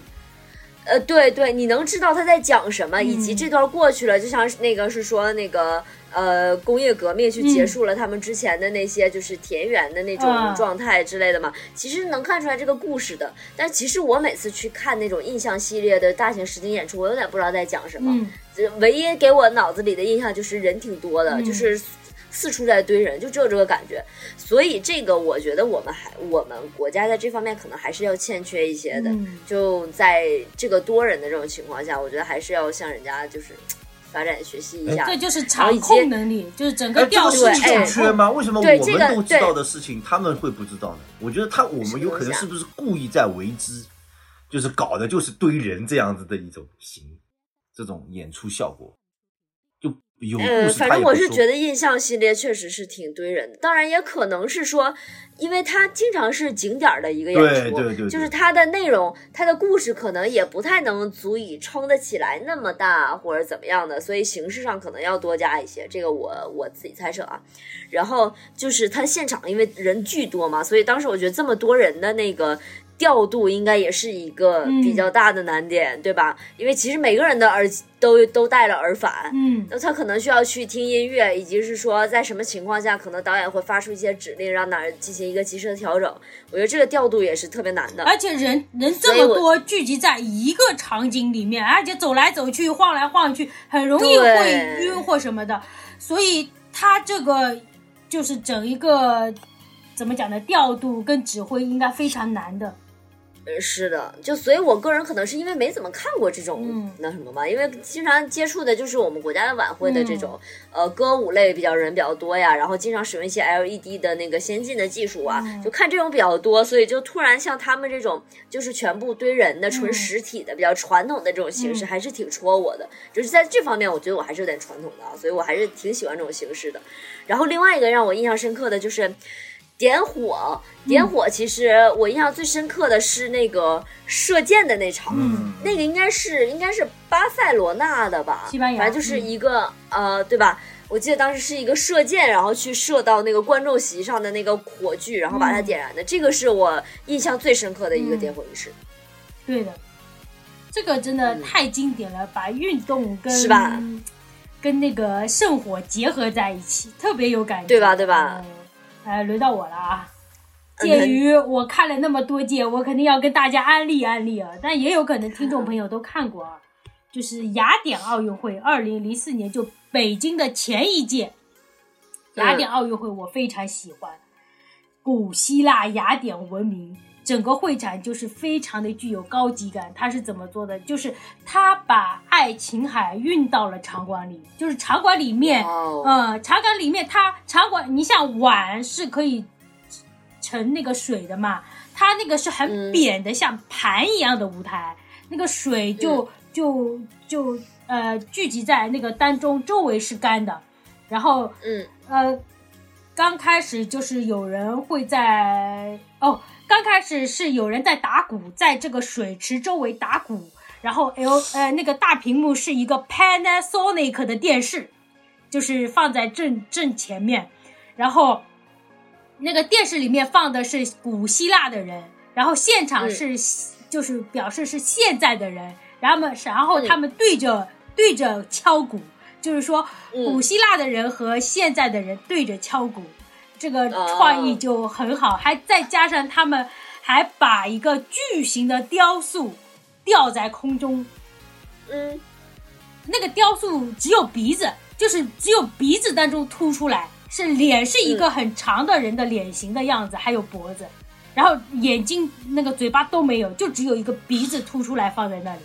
呃，对对，你能知道他在讲什么，以及嗯这段过去了，就像那个是说那个呃工业革命去结嗯束了他们之前的那些就是田园的那种嗯状态之类的嘛，其实能看出来这个故事的。但其实我每次去看那种印象系列的大型实景演出，我有点不知道在讲什么。嗯唯一给我脑子里的印象就是人挺多的，嗯就是四处在堆人，就只有这个感觉。所以这个我觉得我们还我们国家在这方面可能还是要欠缺一些的。嗯就在这个多人的这种情况下，我觉得还是要向人家就是发展学习一下。这就是场控能力，就是整个调度个是。欠缺吗？为什么我们都知道的事情，他们会不知道呢？我觉得他我们有可能是不是故意在为之，就是搞的就是堆人这样子的一种行，这种演出效果，就呃，反正我是觉得印象系列确实是挺堆人的，当然也可能是说，因为它经常是景点儿的一个演出，对对对就是它的内容、它的故事可能也不太能足以撑得起来那么大或者怎么样的，所以形式上可能要多加一些，这个我我自己猜测啊。然后就是它现场因为人巨多嘛，所以当时我觉得这么多人的那个。调度应该也是一个嗯比较大的难点，对吧？因为其实每个人的耳机都都带了耳返，嗯，那他可能需要去听音乐，以及是说在什么情况下，可能导演会发出一些指令，让哪儿进行一个及时的调整。我觉得这个调度也是特别难的。而且人人这么多聚集在一个场景里面，而且走来走去、晃来晃去，很容易会晕或什么的，所以他这个就是整一个怎么讲呢？调度跟指挥应该非常难的。呃是的，就所以，我个人可能是因为没怎么看过这种、嗯那什么吧，因为经常接触的就是我们国家的晚会的这种、呃歌舞类比较人比较多呀，然后经常使用一些 LED 的那个先进的技术啊，嗯就看这种比较多，所以就突然像他们这种就是全部堆人的、纯嗯实体的、比较传统的这种形式，嗯还是挺戳我的。就是在这方面，我觉得我还是有点传统的啊，所以我还是挺喜欢这种形式的。然后另外一个让我印象深刻的就是。点火，嗯。点火！其实我印象最深刻的是那个射箭的那场，嗯。那个应该是应该是巴塞罗那的吧，西班牙。反正就是一个、呃，对吧？我记得当时是一个射箭，然后去射到那个观众席上的那个火炬，然后把它嗯。点燃的。这个是我印象最深刻的一个点火仪式。对的，这个真的太经典了，把运动跟嗯是吧？跟那个圣火结合在一起，特别有感觉，对吧？对吧嗯？哎，轮到我了啊！嗯鉴于我看了那么多届，我肯定要跟大家安利安利啊！但也有可能听众朋友都看过啊，就是雅典奥运会，二零零四年就北京的前一届雅典奥运会，我非常喜欢。古希腊雅典文明，整个会场就是非常的具有高级感。它是怎么做的？就是他把爱琴海运到了场馆里，就是场馆里面，哇哦呃，场馆里面它场馆，你像碗是可以盛那个水的嘛，它那个是很嗯扁的，像盘一样的舞台，那个水就、嗯就就呃聚集在那个当中，周围是干的，然后嗯呃，刚开始就是有人会在哦，刚开始是有人在打鼓，在这个水池周围打鼓，然后 L 呃那个大屏幕是一个 Panasonic 的电视，就是放在正正前面，然后那个电视里面放的是古希腊的人，然后现场是、就是表示是现在的人，然后们然后他们对着、对着敲鼓。就是说嗯古希腊的人和现在的人对着敲鼓，这个创意就很好，还再加上他们还把一个巨型的雕塑吊在空中，嗯。那个雕塑只有鼻子，就是只有鼻子当中凸出来，是脸是一个很长的人的脸型的样子，还有脖子，然后眼睛、那个嘴巴都没有，就只有一个鼻子凸出来放在那里。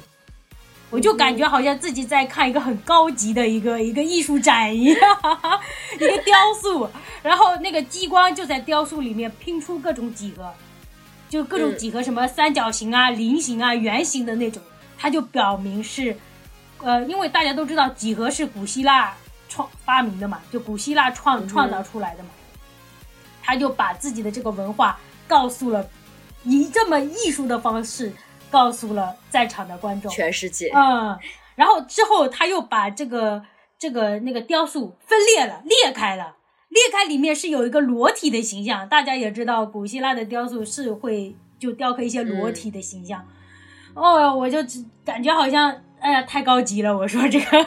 我就感觉好像自己在看一个很高级的一个一个艺术展一样，一个雕塑，然后那个激光就在雕塑里面拼出各种几何，就各种嗯。几何，什么三角形啊、菱形啊、圆形的那种，它就表明是，呃，因为大家都知道几何是古希腊创发明的嘛，就古希腊创创造出来的嘛，他就把自己的这个文化告诉了，以这么艺术的方式告诉了在场的观众。全世界，嗯，然后之后他又把这个这个那个雕塑分裂了，裂开了，裂开里面是有一个裸体的形象。大家也知道，古希腊的雕塑是会就雕刻一些裸体的形象。哦，我就只感觉好像，哎呀，太高级了！我说这个，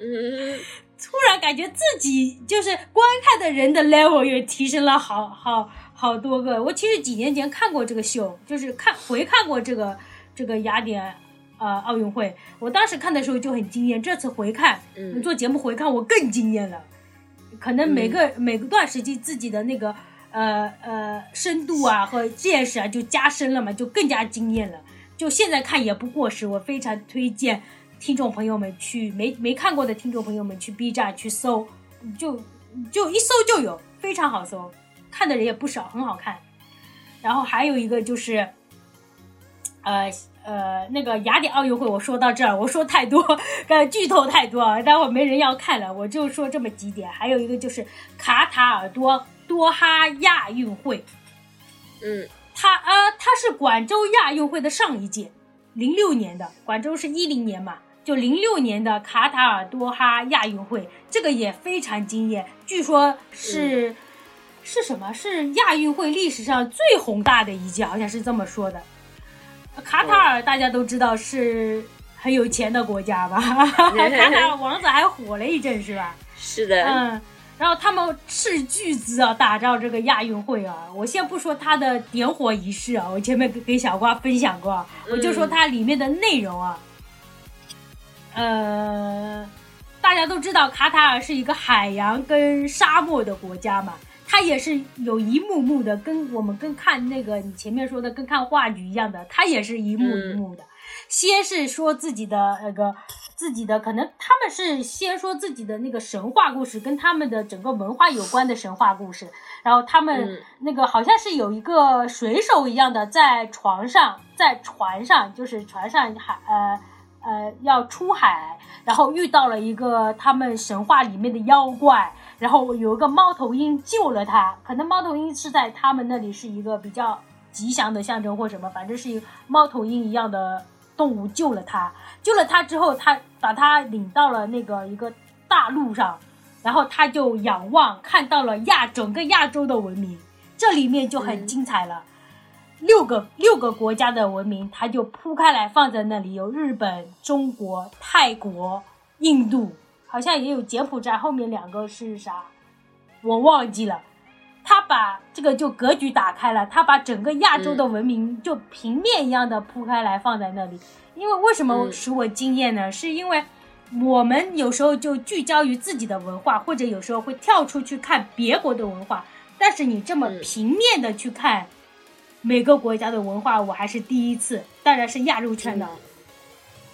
嗯突然感觉自己就是观看的人的 level 也提升了好好好多个。我其实几年前看过这个秀，就是看回看过这个这个雅典呃奥运会，我当时看的时候就很惊艳，这次回看，嗯做节目回看我更惊艳了。可能每个、每个段时期自己的那个呃呃深度啊和见识啊就加深了嘛，就更加惊艳了。就现在看也不过时，我非常推荐听众朋友们去没没看过的听众朋友们去 B 站去搜，就就一搜就有，非常好搜，看的人也不少，很好看。然后还有一个就是，呃呃，那个雅典奥运会，我说到这儿，我说太多，呃，剧透太多啊，待会儿没人要看了，我就说这么几点。还有一个就是卡塔尔多多哈亚运会，嗯它呃，它是广州亚运会的上一届，零六年的，广州是一零年嘛，就零六年的卡塔尔多哈亚运会，这个也非常惊艳，据说是、是什么？是亚运会历史上最宏大的一届，好像是这么说的。卡塔尔大家都知道是很有钱的国家吧？卡塔尔王子还火了一阵，是吧？是的，嗯，然后他们斥巨资啊，打造这个亚运会啊。我先不说它的点火仪式啊，我前面给给小瓜分享过啊，我就说它里面的内容啊。呃，大家都知道卡塔尔是一个海洋跟沙漠的国家嘛，它也是有一幕幕的，跟我们跟看那个你前面说的跟看话剧一样的，他也是一幕一幕的。先是说自己的那个自己的，可能他们是先说自己的那个神话故事，跟他们的整个文化有关的神话故事。然后他们嗯那个好像是有一个水手一样的，在床上，在船上，就是船上海呃呃要出海，然后遇到了一个他们神话里面的妖怪，然后有一个猫头鹰救了他。可能猫头鹰是在他们那里是一个比较吉祥的象征或什么，反正是一个猫头鹰一样的动物救了他。救了他之后，他把他领到了那个一个大陆上，然后他就仰望看到了亚整个亚洲的文明，这里面就很精彩了。六个六个国家的文明，它就铺开来放在那里，有日本、中国、泰国、印度，好像也有柬埔寨。后面两个是啥？我忘记了。他把这个就格局打开了，他把整个亚洲的文明就平面一样的铺开来放在那里。因为为什么嗯使我惊艳呢？是因为我们有时候就聚焦于自己的文化，或者有时候会跳出去看别国的文化。但是你这么嗯平面的去看每个国家的文化，我还是第一次，当然是亚洲圈的，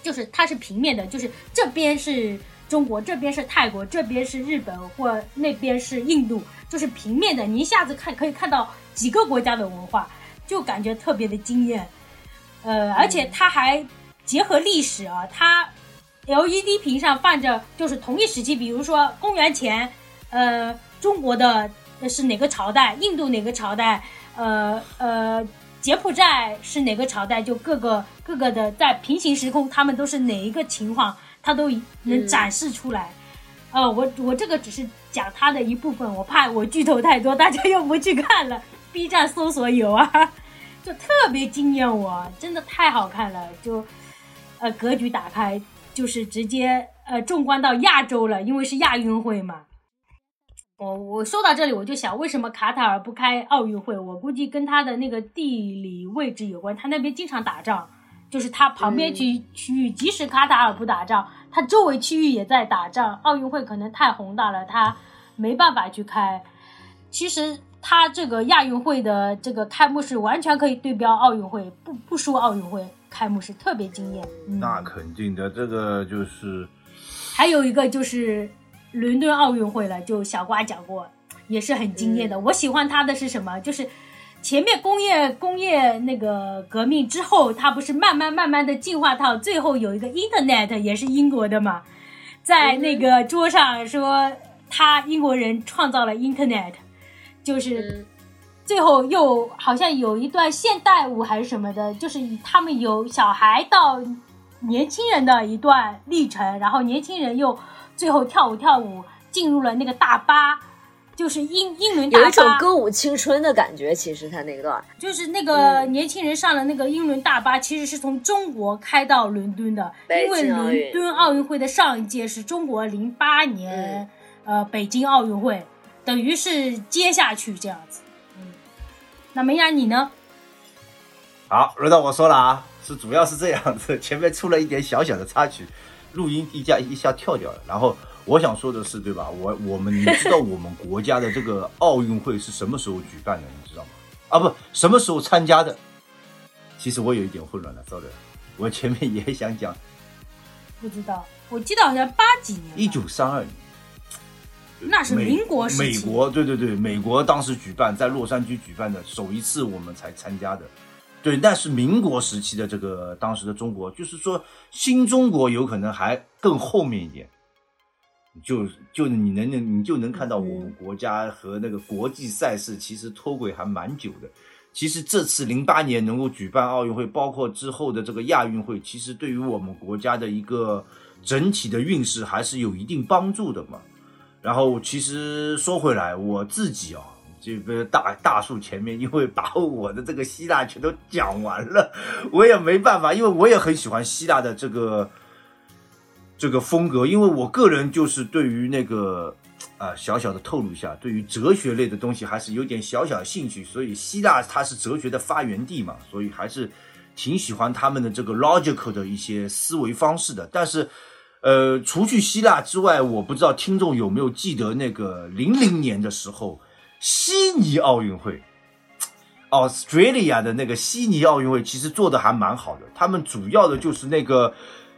就是它是平面的，就是这边是中国，这边是泰国，这边是日本，或那边是印度，就是平面的，你一下子看可以看到几个国家的文化，就感觉特别的惊艳。呃，而且它还结合历史啊，它 LED 屏上放着就是同一时期，比如说公元前，呃，中国的是哪个朝代，印度哪个朝代，呃呃，柬埔寨是哪个朝代，就各个各个的在平行时空，他们都是哪一个情况，它都能展示出来。呃，我我这个只是讲他的一部分，我怕我剧透太多，大家又不去看了。B 站搜索有啊，就特别惊艳我，真的太好看了，就呃格局打开，就是直接呃纵观到亚洲了，因为是亚运会嘛。我我说到这里，我就想，为什么卡塔尔不开奥运会？我估计跟他的那个地理位置有关，他那边经常打仗，就是他旁边区区域，即使卡塔尔不打仗，它周围区域也在打仗。奥运会可能太宏大了，它没办法去开。其实它这个亚运会的这个开幕式完全可以对标奥运会，不不输奥运会开幕式，特别惊艳。嗯、那肯定的，这个就是还有一个就是伦敦奥运会了，就小瓜讲过，也是很惊艳的。我喜欢它的是什么？就是前面工业工业那个革命之后，它不是慢慢慢慢的进化到最后有一个 Internet，也是英国的嘛，在那个桌上说他英国人创造了 Internet，就是。最后又好像有一段现代舞还是什么的，就是他们有小孩到年轻人的一段历程，然后年轻人又最后跳舞跳舞进入了那个大巴，就是英英伦大巴，有一种歌舞青春的感觉。其实他那段就是那个年轻人上了那个英伦大巴，其实是从中国开到伦敦的，因为伦敦奥运会的上一届是中国零八年、嗯、呃北京奥运会，等于是接下去这样子。嗯那梅雅，你呢？好，轮到我说了啊，是主要是这样子，前面出了一点小小的插曲，录音一下一下跳掉了。然后我想说的是，对吧？我我们你知道我们国家的这个奥运会是什么时候举办的？你知道吗？啊，不，什么时候参加的？其实我有一点混乱了，sorry，我前面也想讲，不知道，我记得好像八几年，一九三二年。那是民国时期，美国对对对，美国当时举办在洛杉矶举办的首一次，我们才参加的。对，那是民国时期的这个当时的中国，就是说新中国有可能还更后面一点。就就你能能你就能看到我们国家和那个国际赛事其实脱轨还蛮久的。其实这次零八年能够举办奥运会，包括之后的这个亚运会，其实对于我们国家的一个整体的运势还是有一定帮助的嘛。然后其实说回来，我自己啊，这个大大树前面，因为把我的这个希腊全都讲完了，我也没办法，因为我也很喜欢希腊的这个这个风格，因为我个人就是对于那个啊小小的透露一下，对于哲学类的东西还是有点小小兴趣，所以希腊它是哲学的发源地嘛，所以还是挺喜欢他们的这个 logical 的一些思维方式的，但是。呃，除去希腊之外，我不知道听众有没有记得那个零零年的时候，悉尼奥运会，Australia 的那个悉尼奥运会其实做的还蛮好的。他们主要的就是那个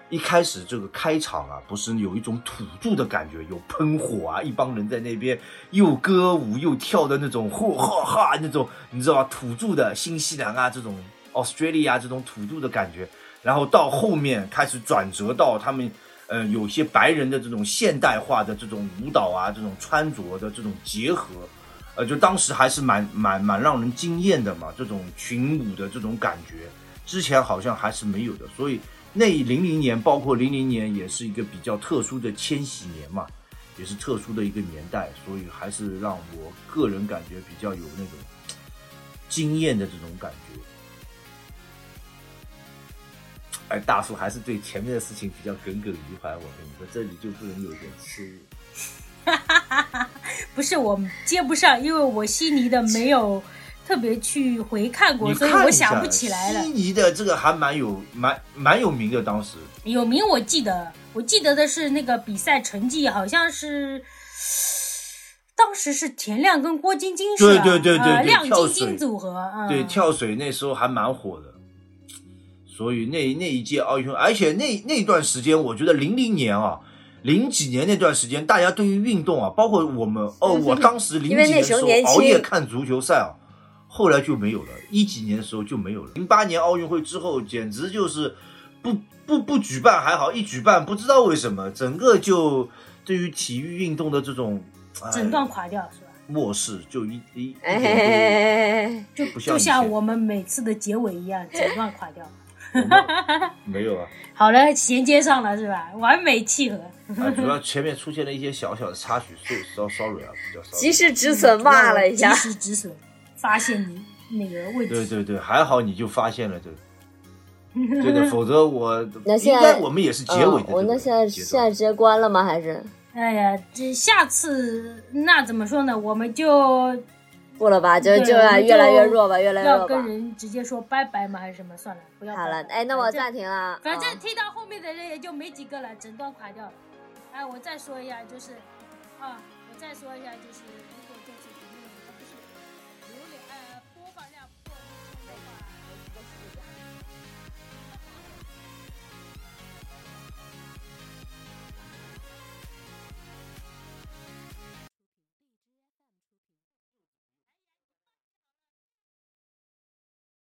一开始这个开场啊，不是有一种土著的感觉，有喷火啊，一帮人在那边又歌舞又跳的那种，嚯哈哈那种，你知道吧？土著的新西兰啊，这种 Australia 这种土著的感觉，然后到后面开始转折到他们。呃，有些白人的这种现代化的这种舞蹈啊，这种穿着的这种结合，呃，就当时还是蛮蛮蛮让人惊艳的嘛。这种群舞的这种感觉，之前好像还是没有的。所以那零零年，包括零零年，也是一个比较特殊的千禧年嘛，也是特殊的一个年代，所以还是让我个人感觉比较有那种惊艳的这种感觉。哎大叔还是对前面的事情比较耿耿于怀。我跟你说，这里就不能有点耻辱。不是我接不上，因为我悉尼的没有特别去回看过，所以我想不起来了。悉尼的这个还蛮有蛮蛮有名的，当时有名我记得，我记得的是那个比赛成绩好像是。当时是田亮跟郭晶晶是对对对对，呃、亮晶晶组合，嗯、对跳水那时候还蛮火的。所以那那一届奥运会，而且那那段时间，我觉得零零年啊，零几年那段时间，大家对于运动啊，包括我们哦，我当时零几年的时候熬夜看足球赛啊，后来就没有了，一几年的时候就没有了。零八年奥运会之后，简直就是不不不举办还好，一举办不知道为什么，整个就对于体育运动的这种整段垮掉是吧？漠视就一一哎，就不像就像我们每次的结尾一样，整段垮掉。没有啊，好了，衔接上了是吧？完美契合。啊，主要前面出现了一些小小的插曲，所以稍 sorry 啊，比较 sorry。及时止损骂了一下，及时止损，发现你那个问题。对对对，还好你就发现了这个。对 的，否则我那现在该我们也是结尾我那现在现在直接关了吗？还是哎呀，这下次那怎么说呢？我们就不了吧？就就要越来越弱吧，越来越弱吧跟。人直接说拜拜吗？还是什么？算了，不要好了，哎，那我暂停了。反正嗯听到后面的人也就没几个了，整段垮掉了。哎，我再说一下，就是啊，我再说一下，就是